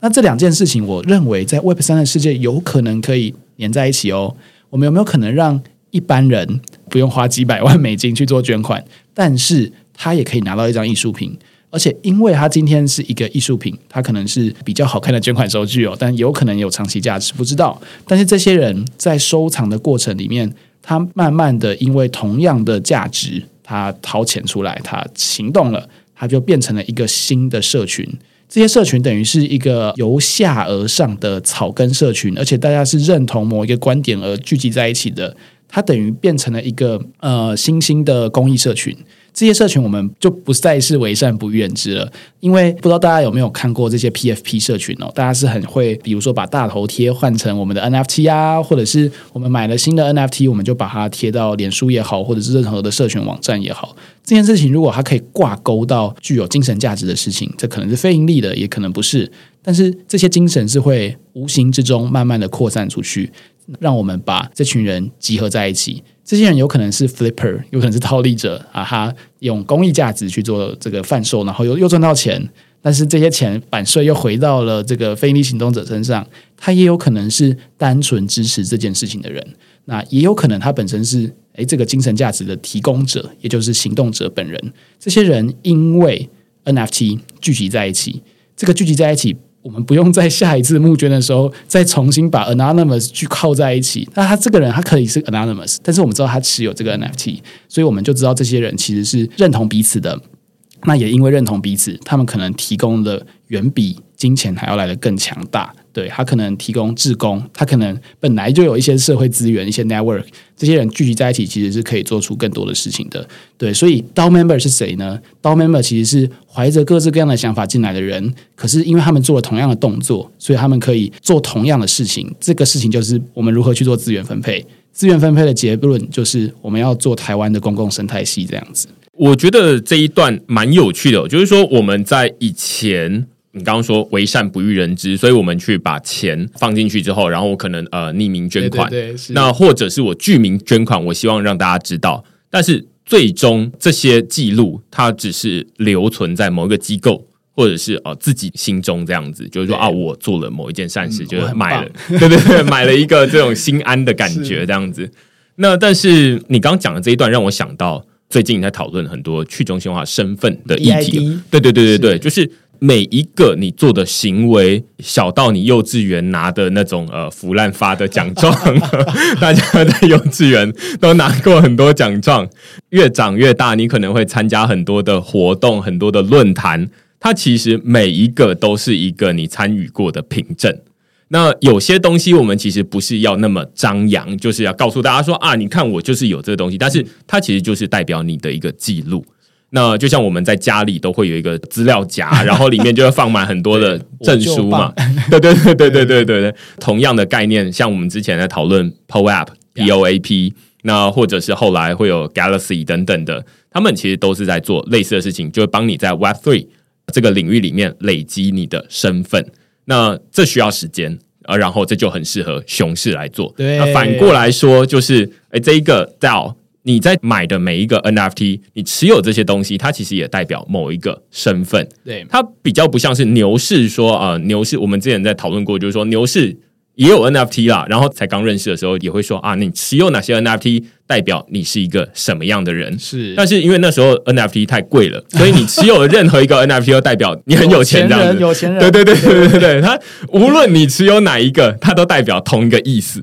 [SPEAKER 2] 那这两件事情，我认为在 Web 三的世界有可能可以连在一起哦。我们有没有可能让一般人不用花几百万美金去做捐款，但是他也可以拿到一张艺术品，而且因为他今天是一个艺术品，他可能是比较好看的捐款收据哦，但有可能有长期价值，不知道。但是这些人在收藏的过程里面，他慢慢的因为同样的价值。他掏钱出来，他行动了，他就变成了一个新的社群。这些社群等于是一个由下而上的草根社群，而且大家是认同某一个观点而聚集在一起的。它等于变成了一个呃新兴的公益社群。这些社群我们就不再是为善不欲人知了，因为不知道大家有没有看过这些 PFP 社群哦，大家是很会，比如说把大头贴换成我们的 NFT 啊，或者是我们买了新的 NFT，我们就把它贴到脸书也好，或者是任何的社群网站也好。这件事情如果它可以挂钩到具有精神价值的事情，这可能是非盈利的，也可能不是，但是这些精神是会无形之中慢慢的扩散出去，让我们把这群人集合在一起。这些人有可能是 flipper，有可能是套利者啊，他用公益价值去做这个贩售，然后又又赚到钱，但是这些钱版税又回到了这个非利行动者身上。他也有可能是单纯支持这件事情的人，那也有可能他本身是诶这个精神价值的提供者，也就是行动者本人。这些人因为 NFT 聚集在一起，这个聚集在一起。我们不用在下一次募捐的时候再重新把 anonymous 去靠在一起。那他这个人他可以是 anonymous，但是我们知道他持有这个 NFT，所以我们就知道这些人其实是认同彼此的。那也因为认同彼此，他们可能提供的远比金钱还要来的更强大。对，他可能提供志工，他可能本来就有一些社会资源、一些 network，这些人聚集在一起，其实是可以做出更多的事情的。对，所以 DAO member 是谁呢？DAO member 其实是怀着各式各样的想法进来的人，可是因为他们做了同样的动作，所以他们可以做同样的事情。这个事情就是我们如何去做资源分配。资源分配的结论就是我们要做台湾的公共生态系这样子。
[SPEAKER 1] 我觉得这一段蛮有趣的，就是说我们在以前。你刚刚说为善不欲人知，所以我们去把钱放进去之后，然后我可能呃匿名捐款，
[SPEAKER 2] 对对对，
[SPEAKER 1] 那或者是我具名捐款，我希望让大家知道。但是最终这些记录它只是留存在某一个机构，或者是呃自己心中这样子，就是说啊，我做了某一件善事，就是买了，对对对，买了一个这种心安的感觉这样子。那但是你刚刚讲的这一段让我想到，最近在讨论很多去中心化身份的议题，对对对对对，就是。每一个你做的行为，小到你幼稚园拿的那种呃腐烂发的奖状，大家在幼稚园都拿过很多奖状。越长越大，你可能会参加很多的活动、很多的论坛。它其实每一个都是一个你参与过的凭证。那有些东西我们其实不是要那么张扬，就是要告诉大家说啊，你看我就是有这个东西，但是它其实就是代表你的一个记录。那就像我们在家里都会有一个资料夹，然后里面就会放满很多的证书嘛。对对对对对对对对，同样的概念，像我们之前在讨论 POAP、POAP，那或者是后来会有 Galaxy 等等的，他们其实都是在做类似的事情，就是帮你在 Web Three 这个领域里面累积你的身份。那这需要时间，啊然后这就很适合熊市来做。那反过来说，就是哎，这一个 DAO。你在买的每一个 NFT，你持有这些东西，它其实也代表某一个身份。
[SPEAKER 2] 对，
[SPEAKER 1] 它比较不像是牛市说啊、呃，牛市我们之前在讨论过，就是说牛市也有 NFT 啦。然后才刚认识的时候也会说啊，你持有哪些 NFT，代表你是一个什么样的人。
[SPEAKER 2] 是，
[SPEAKER 1] 但是因为那时候 NFT 太贵了，所以你持有的任何一个 NFT 都代表你很有钱这样子。
[SPEAKER 2] 有钱人，
[SPEAKER 1] 对对对对对对对，它无论你持有哪一个，它都代表同一个意思。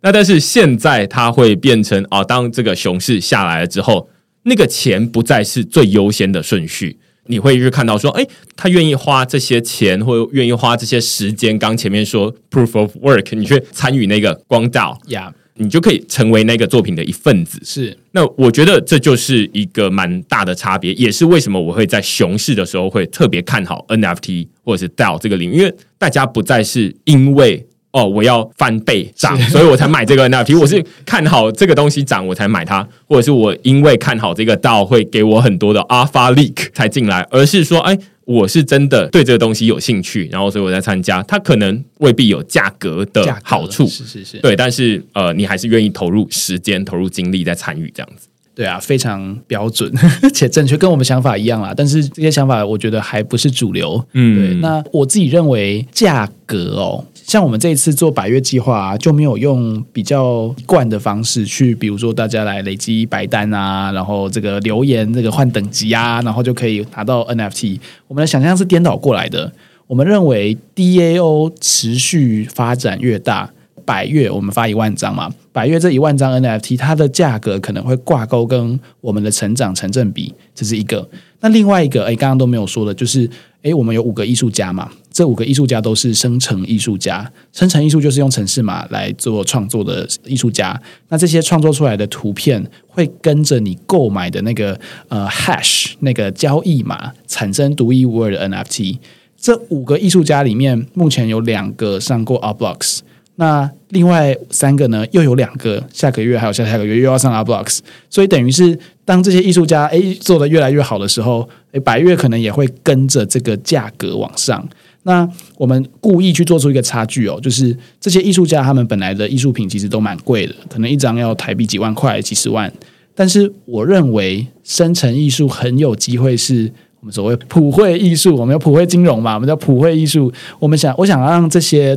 [SPEAKER 1] 那但是现在它会变成啊，当这个熊市下来了之后，那个钱不再是最优先的顺序。你会去看到说，哎，他愿意花这些钱，或愿意花这些时间。刚前面说 proof of work，你去参与那个光道
[SPEAKER 2] 呀，
[SPEAKER 1] 你就可以成为那个作品的一份子。
[SPEAKER 2] 是，
[SPEAKER 1] 那我觉得这就是一个蛮大的差别，也是为什么我会在熊市的时候会特别看好 NFT 或者是 DAO 这个领域，因为大家不再是因为。哦，我要翻倍涨，所以我才买这个 NFT。我是看好这个东西涨，我才买它，或者是我因为看好这个 DAO 会给我很多的 Alpha Leak 才进来，而是说，哎，我是真的对这个东西有兴趣，然后所以我在参加。它可能未必有价格的好处，
[SPEAKER 2] 是是是，
[SPEAKER 1] 对，但是呃，你还是愿意投入时间、投入精力在参与这样子。
[SPEAKER 2] 对啊，非常标准 且正确，跟我们想法一样啦。但是这些想法，我觉得还不是主流。嗯，对。那我自己认为，价格哦，像我们这一次做百月计划啊，就没有用比较惯的方式去，比如说大家来累积白单啊，然后这个留言这个换等级啊，然后就可以拿到 NFT。我们的想象是颠倒过来的。我们认为 DAO 持续发展越大。百月我们发一万张嘛，百月这一万张 NFT 它的价格可能会挂钩跟我们的成长成正比，这是一个。那另外一个，哎，刚刚都没有说的，就是，哎，我们有五个艺术家嘛，这五个艺术家都是生成艺术家，生成艺术就是用程式码来做创作的艺术家。那这些创作出来的图片会跟着你购买的那个呃 hash 那个交易码产生独一无二的 NFT。这五个艺术家里面，目前有两个上过 Art Blocks。那另外三个呢，又有两个下个月还有下下个月又要上 A Blocks，所以等于是当这些艺术家诶做的越来越好的时候，诶百月可能也会跟着这个价格往上。那我们故意去做出一个差距哦，就是这些艺术家他们本来的艺术品其实都蛮贵的，可能一张要台币几万块、几十万。但是我认为生成艺术很有机会是我们所谓普惠艺术，我们有普惠金融嘛，我们叫普惠艺术。我们想，我想让这些。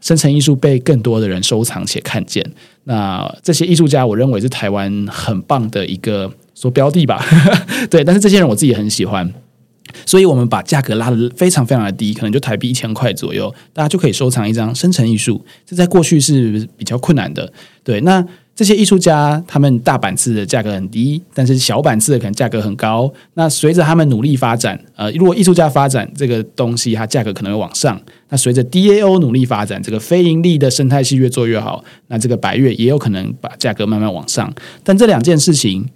[SPEAKER 2] 生成艺术被更多的人收藏且看见，那这些艺术家，我认为是台湾很棒的一个说标的吧。对，但是这些人我自己很喜欢，所以我们把价格拉得非常非常的低，可能就台币一千块左右，大家就可以收藏一张生成艺术。这在过去是比较困难的。对，那。这些艺术家，他们大版次的价格很低，但是小版次的可能价格很高。那随着他们努力发展，呃，如果艺术家发展这个东西，它价格可能会往上。那随着 DAO 努力发展，这个非盈利的生态系越做越好，那这个百月也有可能把价格慢慢往上。但这两件事情。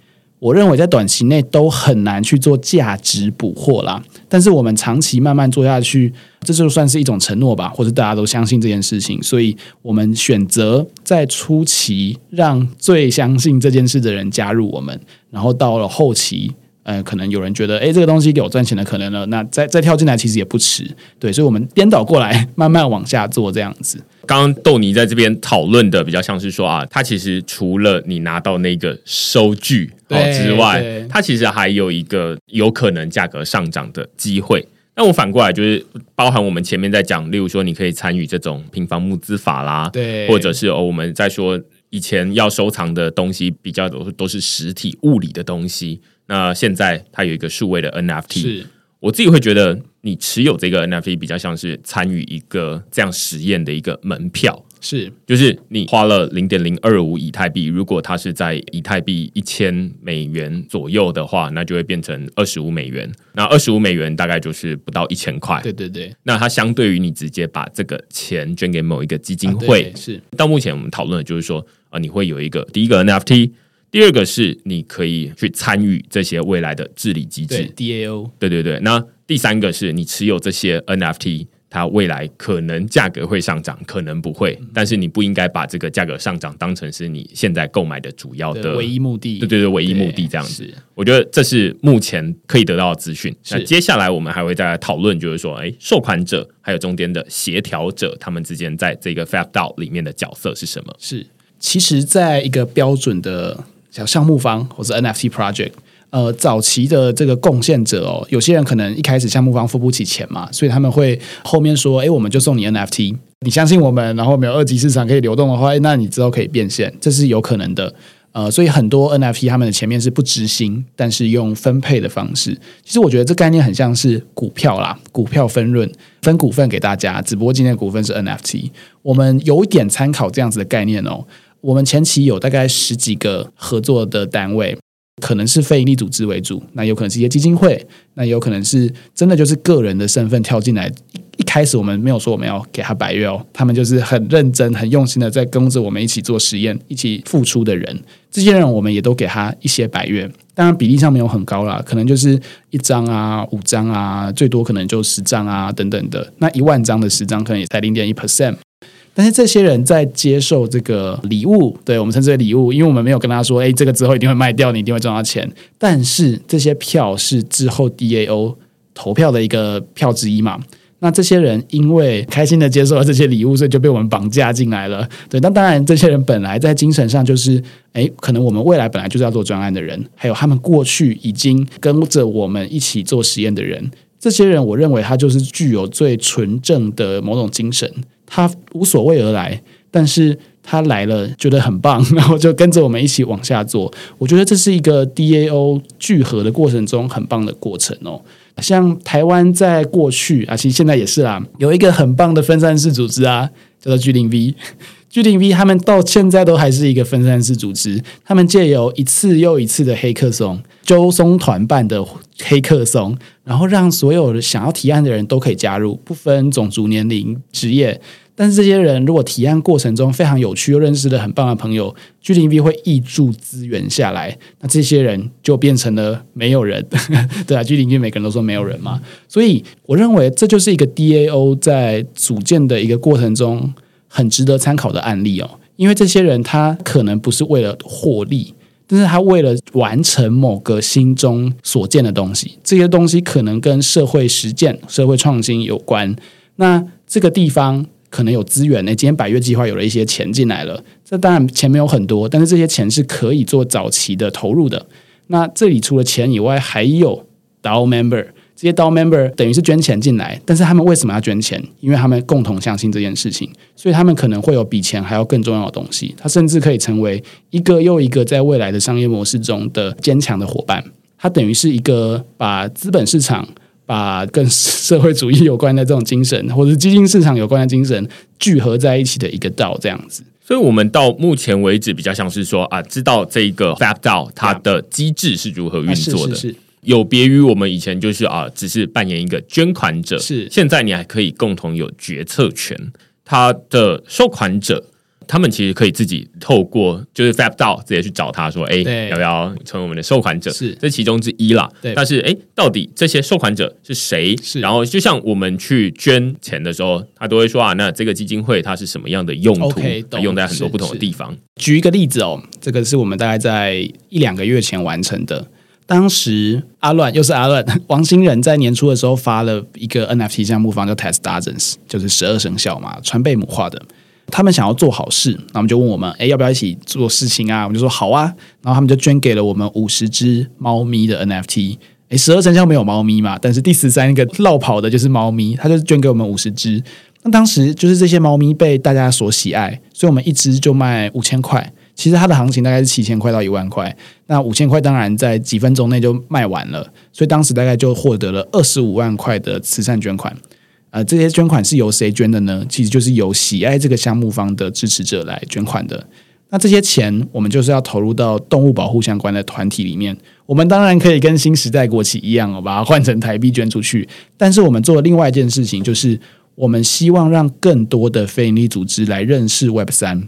[SPEAKER 2] 我认为在短期内都很难去做价值补货啦，但是我们长期慢慢做下去，这就算是一种承诺吧，或者大家都相信这件事情，所以我们选择在初期让最相信这件事的人加入我们，然后到了后期。呃，可能有人觉得，哎，这个东西有赚钱的可能了，那再再跳进来其实也不迟，对，所以，我们颠倒过来，慢慢往下做这样子。
[SPEAKER 1] 刚刚豆泥在这边讨论的比较像是说啊，它其实除了你拿到那个收据之外，它其实还有一个有可能价格上涨的机会。那我反过来就是，包含我们前面在讲，例如说，你可以参与这种平房募资法啦，
[SPEAKER 2] 对，
[SPEAKER 1] 或者是哦，我们在说以前要收藏的东西比较都都是实体物理的东西。那现在它有一个数位的 NFT，是我自己会觉得，你持有这个 NFT 比较像是参与一个这样实验的一个门票，
[SPEAKER 2] 是
[SPEAKER 1] 就是你花了零点零二五以太币，如果它是在以太币一千美元左右的话，那就会变成二十五美元。那二十五美元大概就是不到一千块，
[SPEAKER 2] 对对对。
[SPEAKER 1] 那它相对于你直接把这个钱捐给某一个基金会，
[SPEAKER 2] 啊、是
[SPEAKER 1] 到目前我们讨论的就是说啊，你会有一个第一个 NFT。第二个是你可以去参与这些未来的治理机制
[SPEAKER 2] ，DAO，
[SPEAKER 1] 对对对。那第三个是你持有这些 NFT，它未来可能价格会上涨，可能不会，但是你不应该把这个价格上涨当成是你现在购买的主要的
[SPEAKER 2] 唯一目的。
[SPEAKER 1] 对对对，唯一目的这样子。我觉得这是目前可以得到的资讯。那接下来我们还会再来讨论，就是说，哎，受款者还有中间的协调者，他们之间在这个 FAB 里面的角色是什么？
[SPEAKER 2] 是，其实在一个标准的。像项目方或者 NFT project，呃，早期的这个贡献者哦，有些人可能一开始项目方付不起钱嘛，所以他们会后面说，哎，我们就送你 NFT，你相信我们，然后没有二级市场可以流动的话，那你之后可以变现，这是有可能的。呃，所以很多 NFT 他们的前面是不执行，但是用分配的方式。其实我觉得这概念很像是股票啦，股票分润，分股份给大家，只不过今天股份是 NFT，我们有一点参考这样子的概念哦。我们前期有大概十几个合作的单位，可能是非营利组织为主，那有可能是一些基金会，那有可能是真的就是个人的身份跳进来。一开始我们没有说我们要给他百月哦，他们就是很认真、很用心的在跟着我们一起做实验、一起付出的人。这些人我们也都给他一些百月，当然比例上没有很高啦，可能就是一张啊、五张啊，最多可能就十张啊等等的。那一万张的十张可能也才零点一 percent。但是这些人在接受这个礼物，对，我们称之为礼物，因为我们没有跟他说，哎，这个之后一定会卖掉，你一定会赚到钱。但是这些票是之后 DAO 投票的一个票之一嘛？那这些人因为开心的接受了这些礼物，所以就被我们绑架进来了。对，那当然，这些人本来在精神上就是，哎，可能我们未来本来就是要做专案的人，还有他们过去已经跟着我们一起做实验的人，这些人，我认为他就是具有最纯正的某种精神。他无所谓而来，但是他来了觉得很棒，然后就跟着我们一起往下做。我觉得这是一个 DAO 聚合的过程中很棒的过程哦。像台湾在过去啊，其实现在也是啦，有一个很棒的分散式组织啊，叫做 G 零 V。G 零 V 他们到现在都还是一个分散式组织，他们借由一次又一次的黑客松、揪松团办的黑客松，然后让所有的想要提案的人都可以加入，不分种族、年龄、职业。但是这些人如果提案过程中非常有趣，又认识了很棒的朋友，G 零 V 会挹注资源下来，那这些人就变成了没有人，对啊，G 零 V 每个人都说没有人嘛，所以我认为这就是一个 DAO 在组建的一个过程中很值得参考的案例哦，因为这些人他可能不是为了获利，但是他为了完成某个心中所见的东西，这些东西可能跟社会实践、社会创新有关，那这个地方。可能有资源呢，今天百越计划有了一些钱进来了，这当然钱没有很多，但是这些钱是可以做早期的投入的。那这里除了钱以外，还有 DAO member，这些 DAO member 等于是捐钱进来，但是他们为什么要捐钱？因为他们共同相信这件事情，所以他们可能会有比钱还要更重要的东西。他甚至可以成为一个又一个在未来的商业模式中的坚强的伙伴。他等于是一个把资本市场。把跟社会主义有关的这种精神，或者基金市场有关的精神聚合在一起的一个道，这样子。
[SPEAKER 1] 所以，我们到目前为止比较像是说啊，知道这一个 Fab DAO 它的机制是如何运作的，是有别于我们以前就是啊，只是扮演一个捐款者。是，现在你还可以共同有决策权，它的收款者。他们其实可以自己透过就是 Fab DAO 直接去找他说，哎，要不要成为我们的收款者？是这其中之一啦。对，但是哎，到底这些收款者是谁？是，然后就像我们去捐钱的时候，他都会说啊，那这个基金会它是什么样的用途？Okay, 用在很多不同的地方。
[SPEAKER 2] 举一个例子哦，这个是我们大概在一两个月前完成的。当时阿乱又是阿乱，王新仁在年初的时候发了一个 NFT 项目方叫 Test Dozens，就是十二生肖嘛，川贝母画的。他们想要做好事，那我们就问我们，哎，要不要一起做事情啊？我们就说好啊。然后他们就捐给了我们五十只猫咪的 NFT。哎，十二生肖没有猫咪嘛，但是第十三个落跑的就是猫咪，他就捐给我们五十只。那当时就是这些猫咪被大家所喜爱，所以我们一只就卖五千块。其实它的行情大概是七千块到一万块。那五千块当然在几分钟内就卖完了，所以当时大概就获得了二十五万块的慈善捐款。呃，这些捐款是由谁捐的呢？其实就是由喜爱这个项目方的支持者来捐款的。那这些钱，我们就是要投入到动物保护相关的团体里面。我们当然可以跟新时代国企一样，把它换成台币捐出去。但是我们做了另外一件事情，就是我们希望让更多的非营利组织来认识 Web 三。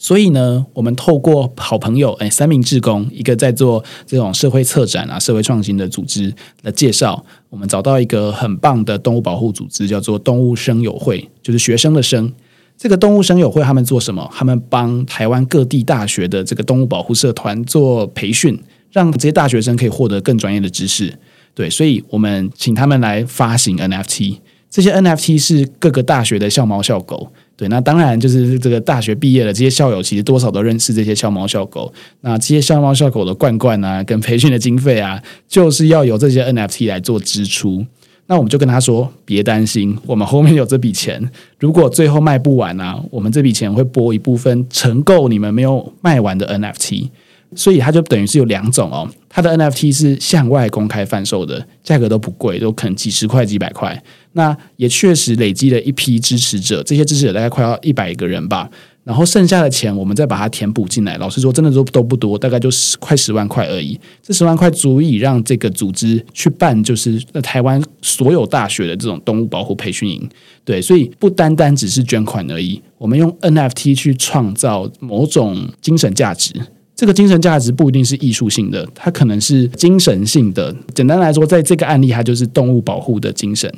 [SPEAKER 2] 所以呢，我们透过好朋友哎，三明志工，一个在做这种社会策展啊、社会创新的组织的介绍，我们找到一个很棒的动物保护组织，叫做动物声友会，就是学生的声。这个动物声友会他们做什么？他们帮台湾各地大学的这个动物保护社团做培训，让这些大学生可以获得更专业的知识。对，所以我们请他们来发行 NFT，这些 NFT 是各个大学的校猫校狗。对，那当然就是这个大学毕业了，这些校友其实多少都认识这些校猫校狗。那这些校猫校狗的罐罐啊，跟培训的经费啊，就是要由这些 NFT 来做支出。那我们就跟他说，别担心，我们后面有这笔钱。如果最后卖不完啊，我们这笔钱会拨一部分，承购你们没有卖完的 NFT。所以它就等于是有两种哦，它的 NFT 是向外公开贩售的，价格都不贵，都可能几十块、几百块。那也确实累积了一批支持者，这些支持者大概快要一百个人吧。然后剩下的钱，我们再把它填补进来。老实说，真的都都不多，大概就十快十万块而已。这十万块足以让这个组织去办，就是台湾所有大学的这种动物保护培训营。对，所以不单单只是捐款而已，我们用 NFT 去创造某种精神价值。这个精神价值不一定是艺术性的，它可能是精神性的。简单来说，在这个案例，它就是动物保护的精神，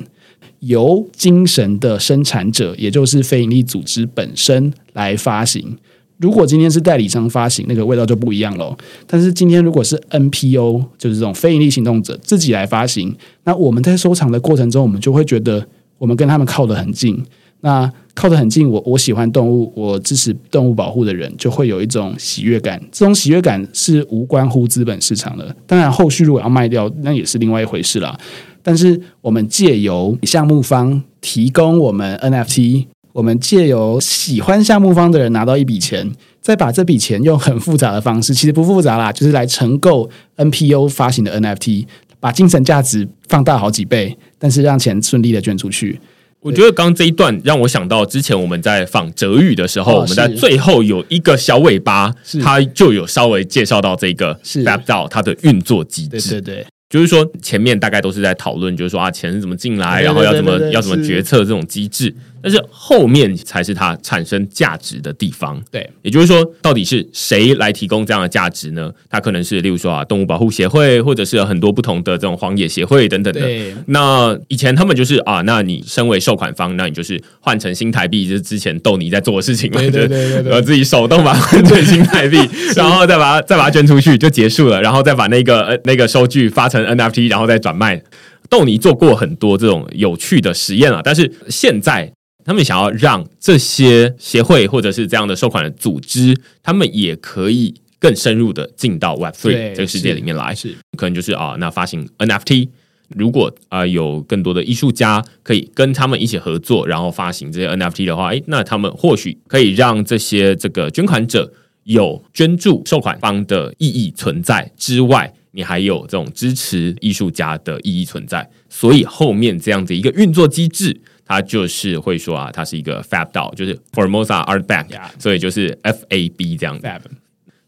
[SPEAKER 2] 由精神的生产者，也就是非营利组织本身来发行。如果今天是代理商发行，那个味道就不一样了。但是今天如果是 NPO，就是这种非营利行动者自己来发行，那我们在收藏的过程中，我们就会觉得我们跟他们靠得很近。那靠得很近，我我喜欢动物，我支持动物保护的人，就会有一种喜悦感。这种喜悦感是无关乎资本市场的。当然，后续如果要卖掉，那也是另外一回事了。但是，我们借由项目方提供我们 NFT，我们借由喜欢项目方的人拿到一笔钱，再把这笔钱用很复杂的方式，其实不复杂啦，就是来承购 NPO 发行的 NFT，把精神价值放大好几倍，但是让钱顺利的捐出去。
[SPEAKER 1] 我觉得刚刚这一段让我想到之前我们在访哲宇的时候，
[SPEAKER 2] 哦、
[SPEAKER 1] 我们在最后有一个小尾巴，他就有稍微介绍到这个 FAB 它的运作机制。
[SPEAKER 2] 对对对。
[SPEAKER 1] 就是说，前面大概都是在讨论，就是说啊，钱是怎么进来，然后要怎么要怎么决策这种机制。但是后面才是它产生价值的地方。
[SPEAKER 2] 对，
[SPEAKER 1] 也就是说，到底是谁来提供这样的价值呢？它可能是，例如说啊，动物保护协会，或者是很多不同的这种荒野协会等等的。
[SPEAKER 2] 对。
[SPEAKER 1] 那以前他们就是啊，那你身为收款方，那你就是换成新台币，就是之前豆泥在做的事情嘛，
[SPEAKER 2] 对对对对，对，
[SPEAKER 1] 然后自己手动把它换成新台币，然后再把它再把它捐出去就结束了，然后再把那个呃那个收据发成 NFT，然后再转卖。豆泥做过很多这种有趣的实验啊，但是现在。他们想要让这些协会或者是这样的收款的组织，他们也可以更深入的进到 Web Three 这个世界里面来。是，可能就是啊，那发行 NFT，如果啊、呃、有更多的艺术家可以跟他们一起合作，然后发行这些 NFT 的话，诶，那他们或许可以让这些这个捐款者有捐助收款方的意义存在之外，你还有这种支持艺术家的意义存在。所以后面这样子一个运作机制。它就是会说啊，它是一个 FAB DAO，就是 Formosa Art Bank，yeah. 所以就是 FAB 这样子。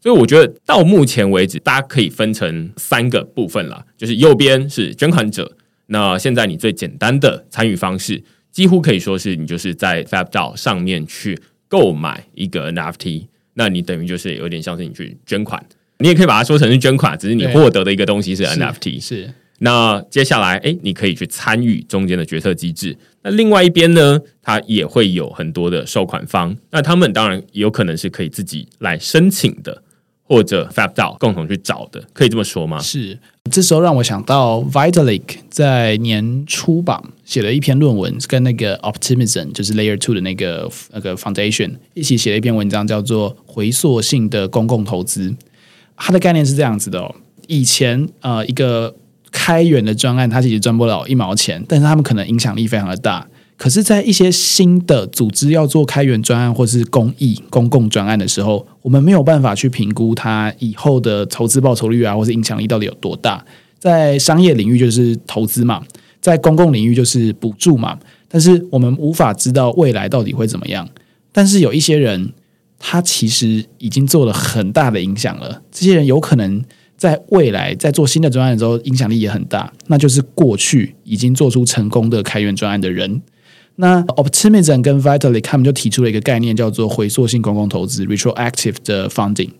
[SPEAKER 1] 所以我觉得到目前为止，大家可以分成三个部分了，就是右边是捐款者。那现在你最简单的参与方式，几乎可以说是你就是在 FAB DAO 上面去购买一个 NFT，那你等于就是有点像是你去捐款，你也可以把它说成是捐款，只是你获得的一个东西是 NFT。
[SPEAKER 2] 是。是
[SPEAKER 1] 那接下来，哎，你可以去参与中间的决策机制。那另外一边呢，它也会有很多的收款方。那他们当然有可能是可以自己来申请的，或者 FABDA 共同去找的，可以这么说吗？
[SPEAKER 2] 是。这时候让我想到 Vitalik 在年初吧写了一篇论文，跟那个 Optimism 就是 Layer Two 的那个那个 Foundation 一起写了一篇文章，叫做回溯性的公共投资。它的概念是这样子的哦，以前呃一个。开源的专案，它其实赚不了一毛钱，但是他们可能影响力非常的大。可是，在一些新的组织要做开源专案或是公益公共专案的时候，我们没有办法去评估它以后的投资报酬率啊，或是影响力到底有多大。在商业领域就是投资嘛，在公共领域就是补助嘛，但是我们无法知道未来到底会怎么样。但是有一些人，他其实已经做了很大的影响了，这些人有可能。在未来，在做新的专案的时候，影响力也很大。那就是过去已经做出成功的开源专案的人。那 Optimism 跟 Vitalik 他们就提出了一个概念，叫做回溯性公共投资 （retroactive 的 funding）。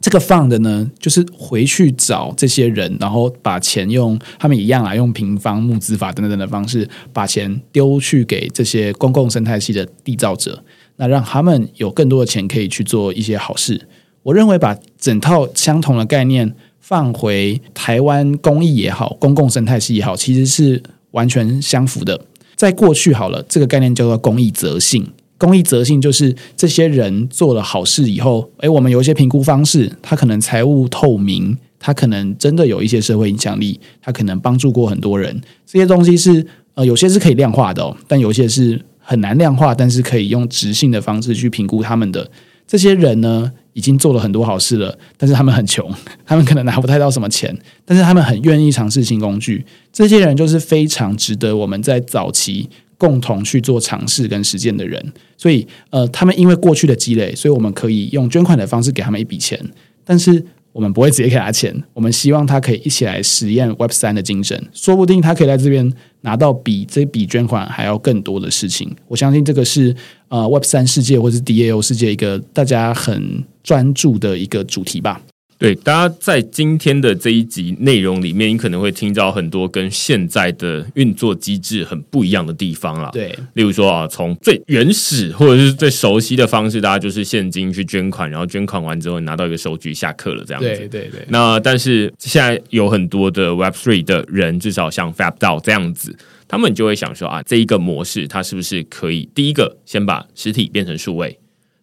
[SPEAKER 2] 这个 fund 呢，就是回去找这些人，然后把钱用他们一样啊，用平方募资法等等等的方式，把钱丢去给这些公共生态系的缔造者，那让他们有更多的钱可以去做一些好事。我认为把整套相同的概念放回台湾公益也好，公共生态系也好，其实是完全相符的。在过去好了，这个概念叫做公益责性。公益责性就是这些人做了好事以后，诶，我们有一些评估方式，他可能财务透明，他可能真的有一些社会影响力，他可能帮助过很多人。这些东西是呃，有些是可以量化的哦，但有些是很难量化，但是可以用直性的方式去评估他们的。这些人呢，已经做了很多好事了，但是他们很穷，他们可能拿不太到什么钱，但是他们很愿意尝试新工具。这些人就是非常值得我们在早期共同去做尝试跟实践的人。所以，呃，他们因为过去的积累，所以我们可以用捐款的方式给他们一笔钱，但是。我们不会直接给他钱，我们希望他可以一起来实验 Web 三的精神，说不定他可以在这边拿到比这笔捐款还要更多的事情。我相信这个是呃 Web 三世界或是 DAO 世界一个大家很专注的一个主题吧。
[SPEAKER 1] 对，大家在今天的这一集内容里面，你可能会听到很多跟现在的运作机制很不一样的地方啦。
[SPEAKER 2] 对，
[SPEAKER 1] 例如说啊，从最原始或者是最熟悉的方式，大家就是现金去捐款，然后捐款完之后拿到一个收据下课了这样子。
[SPEAKER 2] 对对对。
[SPEAKER 1] 那但是现在有很多的 Web Three 的人，至少像 FAB DAO 这样子，他们就会想说啊，这一个模式它是不是可以第一个先把实体变成数位？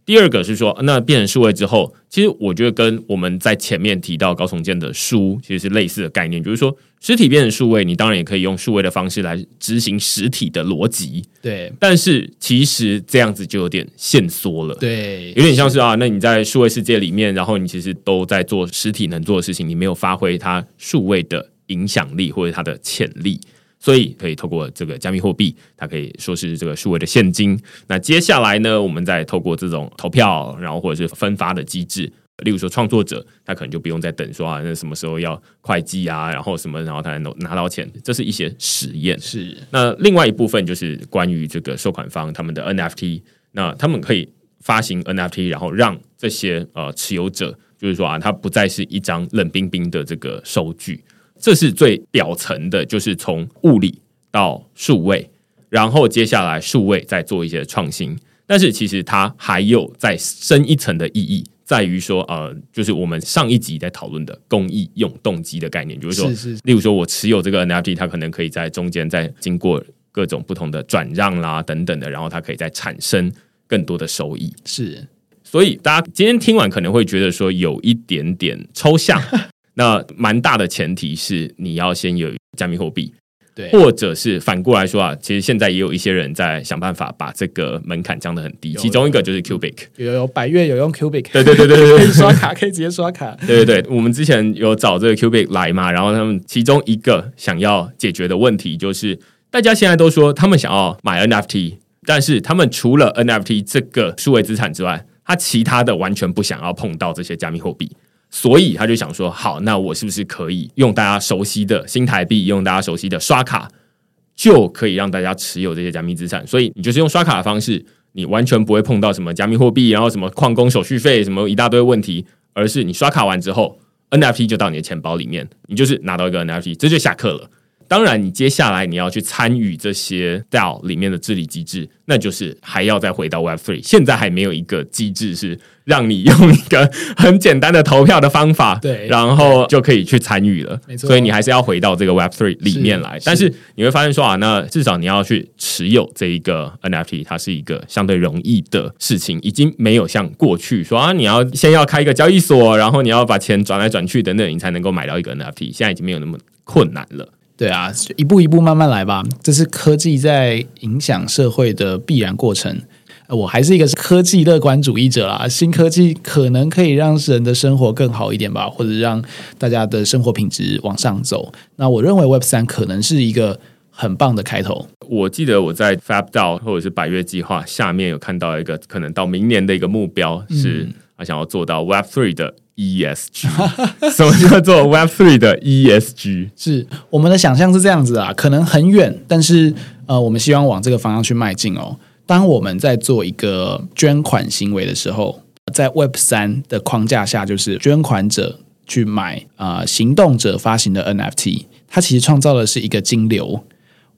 [SPEAKER 1] 第二个是说，那变成数位之后，其实我觉得跟我们在前面提到高重建的书其实是类似的概念，就是说实体变成数位，你当然也可以用数位的方式来执行实体的逻辑，
[SPEAKER 2] 对。
[SPEAKER 1] 但是其实这样子就有点限缩了，
[SPEAKER 2] 对，
[SPEAKER 1] 有点像是啊，那你在数位世界里面，然后你其实都在做实体能做的事情，你没有发挥它数位的影响力或者它的潜力。所以可以透过这个加密货币，它可以说是这个数位的现金。那接下来呢，我们再透过这种投票，然后或者是分发的机制，例如说创作者，他可能就不用再等说啊，那什么时候要会计啊，然后什么，然后他才能拿到钱。这是一些实验。
[SPEAKER 2] 是。那
[SPEAKER 1] 另外一部分就是关于这个收款方他们的 NFT，那他们可以发行 NFT，然后让这些呃持有者，就是说啊，它不再是一张冷冰冰的这个收据。这是最表层的，就是从物理到数位，然后接下来数位再做一些创新。但是其实它还有再深一层的意义，在于说，呃，就是我们上一集在讨论的公益用动机的概念，就是说，
[SPEAKER 2] 是是是
[SPEAKER 1] 例如说我持有这个 NFT，它可能可以在中间再经过各种不同的转让啦等等的，然后它可以再产生更多的收益。
[SPEAKER 2] 是，
[SPEAKER 1] 所以大家今天听完可能会觉得说有一点点抽象。那蛮大的前提是你要先有加密货币，
[SPEAKER 2] 对，
[SPEAKER 1] 或者是反过来说啊，其实现在也有一些人在想办法把这个门槛降得很低，其中一个就是 Cubic，
[SPEAKER 2] 有有百越有用 Cubic，
[SPEAKER 1] 对对对对对，
[SPEAKER 2] 可以刷卡，可以直接刷卡，
[SPEAKER 1] 对对对，我们之前有找这个 Cubic 来嘛，然后他们其中一个想要解决的问题就是，大家现在都说他们想要买 NFT，但是他们除了 NFT 这个数位资产之外，他其他的完全不想要碰到这些加密货币。所以他就想说，好，那我是不是可以用大家熟悉的新台币，用大家熟悉的刷卡，就可以让大家持有这些加密资产？所以你就是用刷卡的方式，你完全不会碰到什么加密货币，然后什么矿工手续费，什么一大堆问题，而是你刷卡完之后，NFT 就到你的钱包里面，你就是拿到一个 NFT，这就下课了。当然，你接下来你要去参与这些 DAO 里面的治理机制，那就是还要再回到 Web Three。现在还没有一个机制是让你用一个很简单的投票的方法，
[SPEAKER 2] 对，
[SPEAKER 1] 然后就可以去参与了。
[SPEAKER 2] 没错，
[SPEAKER 1] 所以你还是要回到这个 Web Three 里面来。但是你会发现说啊，那至少你要去持有这一个 NFT，它是一个相对容易的事情，已经没有像过去说啊，你要先要开一个交易所，然后你要把钱转来转去等等，你才能够买到一个 NFT。现在已经没有那么困难了。
[SPEAKER 2] 对啊，一步一步慢慢来吧。这是科技在影响社会的必然过程。我还是一个科技乐观主义者啦，新科技可能可以让人的生活更好一点吧，或者让大家的生活品质往上走。那我认为 Web 三可能是一个很棒的开头。
[SPEAKER 1] 我记得我在 Fab DAO 或者是百月计划下面有看到一个可能到明年的一个目标，是他想要做到 Web Three 的。ESG，什么叫做 Web Three 的 ESG？
[SPEAKER 2] 是我们的想象是这样子啊，可能很远，但是呃，我们希望往这个方向去迈进哦。当我们在做一个捐款行为的时候，在 Web 三的框架下，就是捐款者去买啊、呃，行动者发行的 NFT，它其实创造的是一个金流。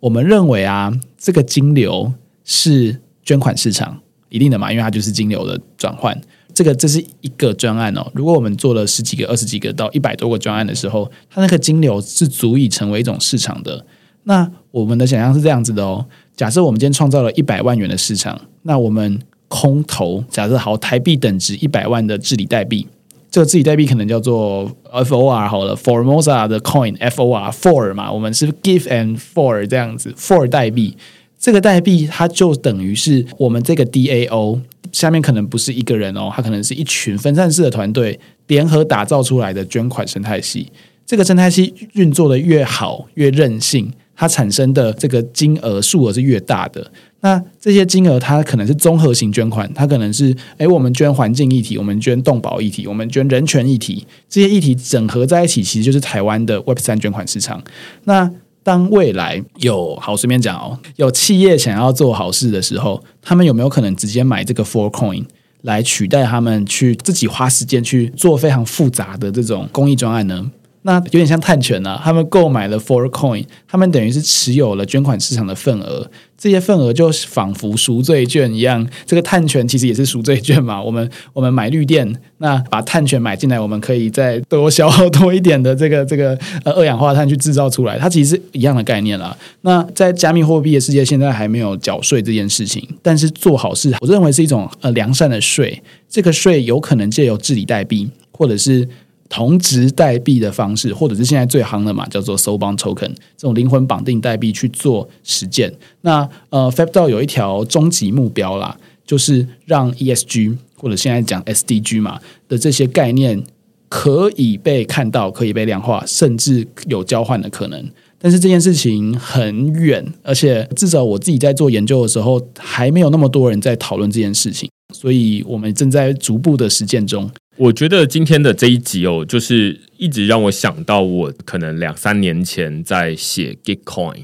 [SPEAKER 2] 我们认为啊，这个金流是捐款市场一定的嘛，因为它就是金流的转换。这个这是一个专案哦。如果我们做了十几个、二十几个到一百多个专案的时候，它那个金流是足以成为一种市场的。那我们的想象是这样子的哦。假设我们今天创造了一百万元的市场，那我们空投，假设好台币等值一百万的治理代币，这个治理代币可能叫做 FOR 好了，Formosa 的 Coin FOR FOR 嘛，我们是 Give and For 这样子，For 代币，这个代币它就等于是我们这个 DAO。下面可能不是一个人哦，他可能是一群分散式的团队联合打造出来的捐款生态系。这个生态系运作的越好，越任性，它产生的这个金额数额是越大的。那这些金额它可能是综合型捐款，它可能是诶，我们捐环境议题，我们捐动保议题，我们捐人权议题，这些议题整合在一起，其实就是台湾的 Web 三捐款市场。那当未来有好随便讲哦，有企业想要做好事的时候，他们有没有可能直接买这个 Four Coin 来取代他们去自己花时间去做非常复杂的这种公益专案呢？那有点像碳权啊，他们购买了 For Coin，他们等于是持有了捐款市场的份额。这些份额就仿佛赎罪券一样，这个碳权其实也是赎罪券嘛。我们我们买绿电，那把碳权买进来，我们可以再多消耗多一点的这个 这个呃二氧化碳去制造出来，它其实是一样的概念啦。那在加密货币的世界，现在还没有缴税这件事情，但是做好事，我认为是一种呃良善的税。这个税有可能借由治理代币，或者是。同值代币的方式，或者是现在最夯的嘛，叫做 sol bon Token 这种灵魂绑定代币去做实践。那呃，FabDAO 有一条终极目标啦，就是让 ESG 或者现在讲 SDG 嘛的这些概念可以被看到，可以被量化，甚至有交换的可能。但是这件事情很远，而且至少我自己在做研究的时候，还没有那么多人在讨论这件事情，所以我们正在逐步的实践中。
[SPEAKER 1] 我觉得今天的这一集哦，就是一直让我想到我可能两三年前在写 Gitcoin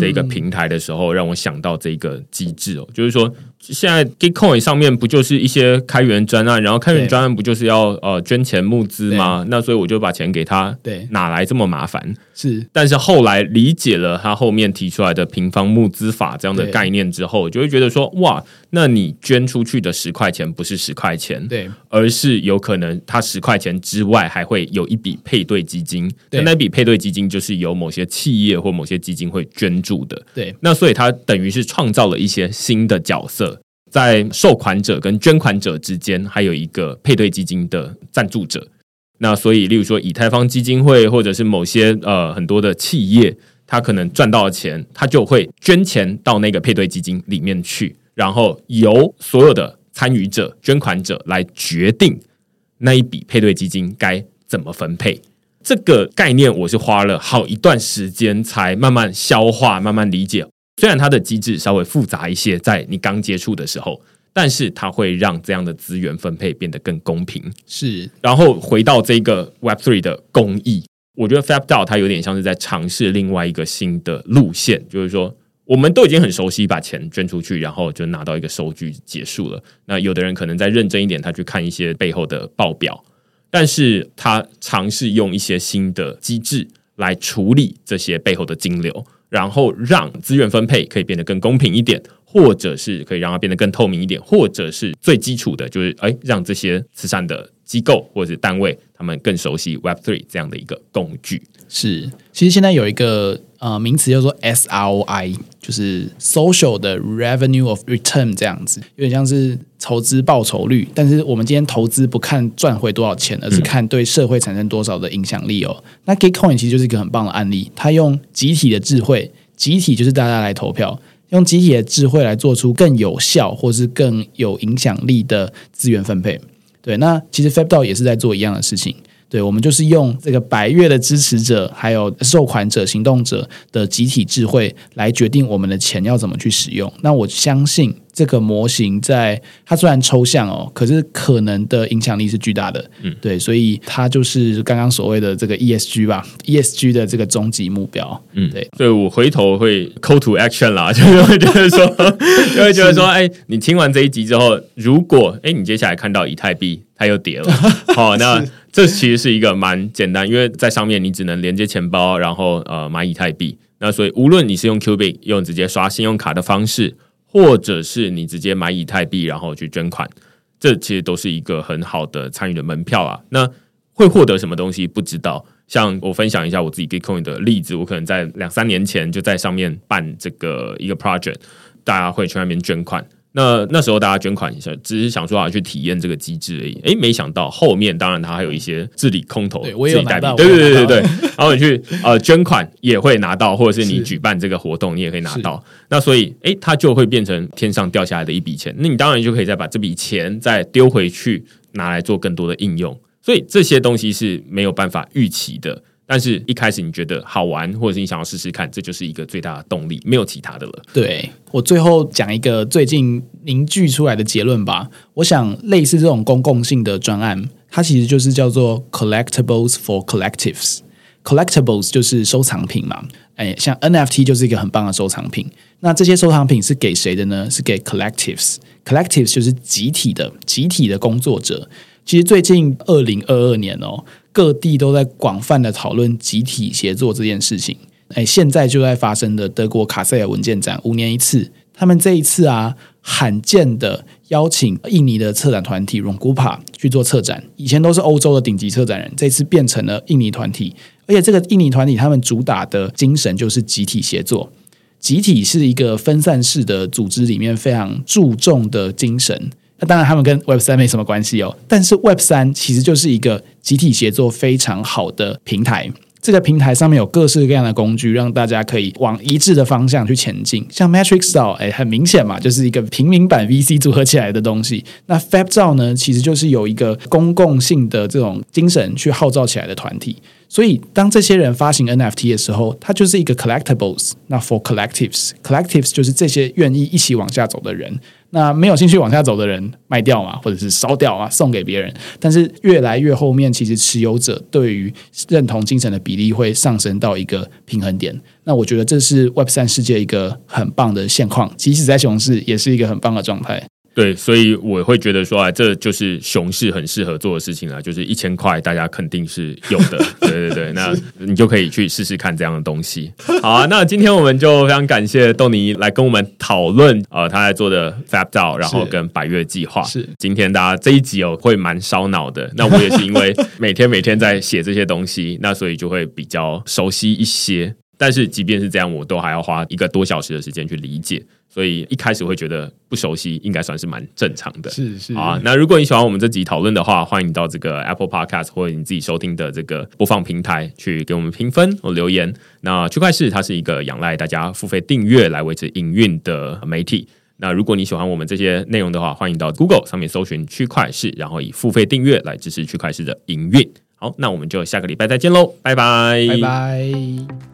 [SPEAKER 1] 这个平台的时候，让我想到这个机制哦，就是说。现在 Gitcoin 上面不就是一些开源专案，然后开源专案不就是要呃捐钱募资吗？那所以我就把钱给他，对，哪来这么麻烦？是，但是后来理解了他后面提出来的平方募资法这样的概念之后，就会觉得说，哇，那你捐出去的十块钱不是十块钱，对，而是有可能他十块钱之外还会有一笔配对基金，那那笔配对基金就是由某些企业或某些基金会捐助的，对，那所以他等于是创造了一些新的角色。在受款者跟捐款者之间，还有一个配对基金的赞助者。那所以，例如说以太坊基金会，或者是某些呃很多的企业，他可能赚到了钱，他就会捐钱到那个配对基金里面去，然后由所有的参与者、捐款者来决定那一笔配对基金该怎么分配。这个概念，我是花了好一段时间才慢慢消化、慢慢理解。虽然它的机制稍微复杂一些，在你刚接触的时候，但是它会让这样的资源分配变得更公平。是，然后回到这个 Web Three 的公益，我觉得 FabDao 它有点像是在尝试另外一个新的路线，就是说，我们都已经很熟悉把钱捐出去，然后就拿到一个收据结束了。那有的人可能再认真一点，他去看一些背后的报表，但是他尝试用一些新的机制来处理这些背后的金流。然后让资源分配可以变得更公平一点，或者是可以让它变得更透明一点，或者是最基础的，就是哎，让这些慈善的机构或者是单位，他们更熟悉 Web Three 这样的一个工具。是，其实现在有一个呃名词叫做 SROI，就是 Social 的 Revenue of Return 这样子，有点像是投资报酬率。但是我们今天投资不看赚回多少钱，而是看对社会产生多少的影响力哦。嗯、那 Gitcoin 其实就是一个很棒的案例，它用集体的智慧，集体就是大家来投票，用集体的智慧来做出更有效或是更有影响力的资源分配。对，那其实 FabDao 也是在做一样的事情。对，我们就是用这个百月的支持者，还有受款者、行动者的集体智慧来决定我们的钱要怎么去使用。那我相信这个模型在它虽然抽象哦，可是可能的影响力是巨大的。嗯，对，所以它就是刚刚所谓的这个 ESG 吧，ESG 的这个终极目标。嗯，对，所以我回头会 call to action 啦，就是会觉得说，就会觉得说，哎，你听完这一集之后，如果哎，你接下来看到以太币它又跌了，好，那。这其实是一个蛮简单，因为在上面你只能连接钱包，然后呃买以太币。那所以无论你是用 Cubic 用直接刷信用卡的方式，或者是你直接买以太币然后去捐款，这其实都是一个很好的参与的门票啊。那会获得什么东西不知道。像我分享一下我自己 Gitcoin 的例子，我可能在两三年前就在上面办这个一个 project，大家会去那边捐款。那那时候大家捐款一下，只是想说啊去体验这个机制而已。诶，没想到后面当然它还有一些治理空投、自己代币，对对对对对。然后你去呃捐款也会拿到，或者是你举办这个活动你也可以拿到。那所以诶，它就会变成天上掉下来的一笔钱。那你当然就可以再把这笔钱再丢回去，拿来做更多的应用。所以这些东西是没有办法预期的。但是一开始你觉得好玩，或者是你想要试试看，这就是一个最大的动力，没有其他的了。对，我最后讲一个最近凝聚出来的结论吧。我想类似这种公共性的专案，它其实就是叫做 collectibles for collectives。collectibles 就是收藏品嘛，哎，像 NFT 就是一个很棒的收藏品。那这些收藏品是给谁的呢？是给 collectives。collectives 就是集体的，集体的工作者。其实最近二零二二年哦。各地都在广泛的讨论集体协作这件事情。哎，现在就在发生的德国卡塞尔文件展，五年一次。他们这一次啊，罕见的邀请印尼的策展团体 Rungupa 去做策展。以前都是欧洲的顶级策展人，这次变成了印尼团体。而且这个印尼团体他们主打的精神就是集体协作。集体是一个分散式的组织里面非常注重的精神。那当然，他们跟 Web 三没什么关系哦。但是 Web 三其实就是一个集体协作非常好的平台。这个平台上面有各式各样的工具，让大家可以往一致的方向去前进。像 Matrix DAO，哎，很明显嘛，就是一个平民版 VC 组合起来的东西。那 FabDao 呢，其实就是有一个公共性的这种精神去号召起来的团体。
[SPEAKER 2] 所以当这些人发行 NFT 的时候，它就是一个 collectibles。那 for collectives，collectives 就是这些愿意一起往下走的人。那没有兴趣往下走的人卖掉嘛，或者是烧掉啊，送给别人。但是越来越后面，其实持有者对于认同精神的比例会上升到一个平衡点。那我觉得这是 Web 三世界一个很棒的现况，即使在熊市，也是一个很棒的状态。
[SPEAKER 1] 对，所以我会觉得说啊，这就是熊市很适合做的事情啊，就是一千块，大家肯定是有的。对对对，那你就可以去试试看这样的东西。好啊，那今天我们就非常感谢豆泥来跟我们讨论呃他在做的 Fab DAO，然后跟百月计划。是，今天大家这一集哦会蛮烧脑的。那我也是因为每天每天在写这些东西，那所以就会比较熟悉一些。但是即便是这样，我都还要花一个多小时的时间去理解。所以一开始会觉得不熟悉，应该算是蛮正常的。
[SPEAKER 2] 是是
[SPEAKER 1] 好啊，那如果你喜欢我们这集讨论的话，欢迎到这个 Apple Podcast 或者你自己收听的这个播放平台去给我们评分或留言。那区块市它是一个仰赖大家付费订阅来维持营运的媒体。那如果你喜欢我们这些内容的话，欢迎到 Google 上面搜寻区块市，然后以付费订阅来支持区块市的营运。好，那我们就下个礼拜再见喽，拜拜，
[SPEAKER 2] 拜拜。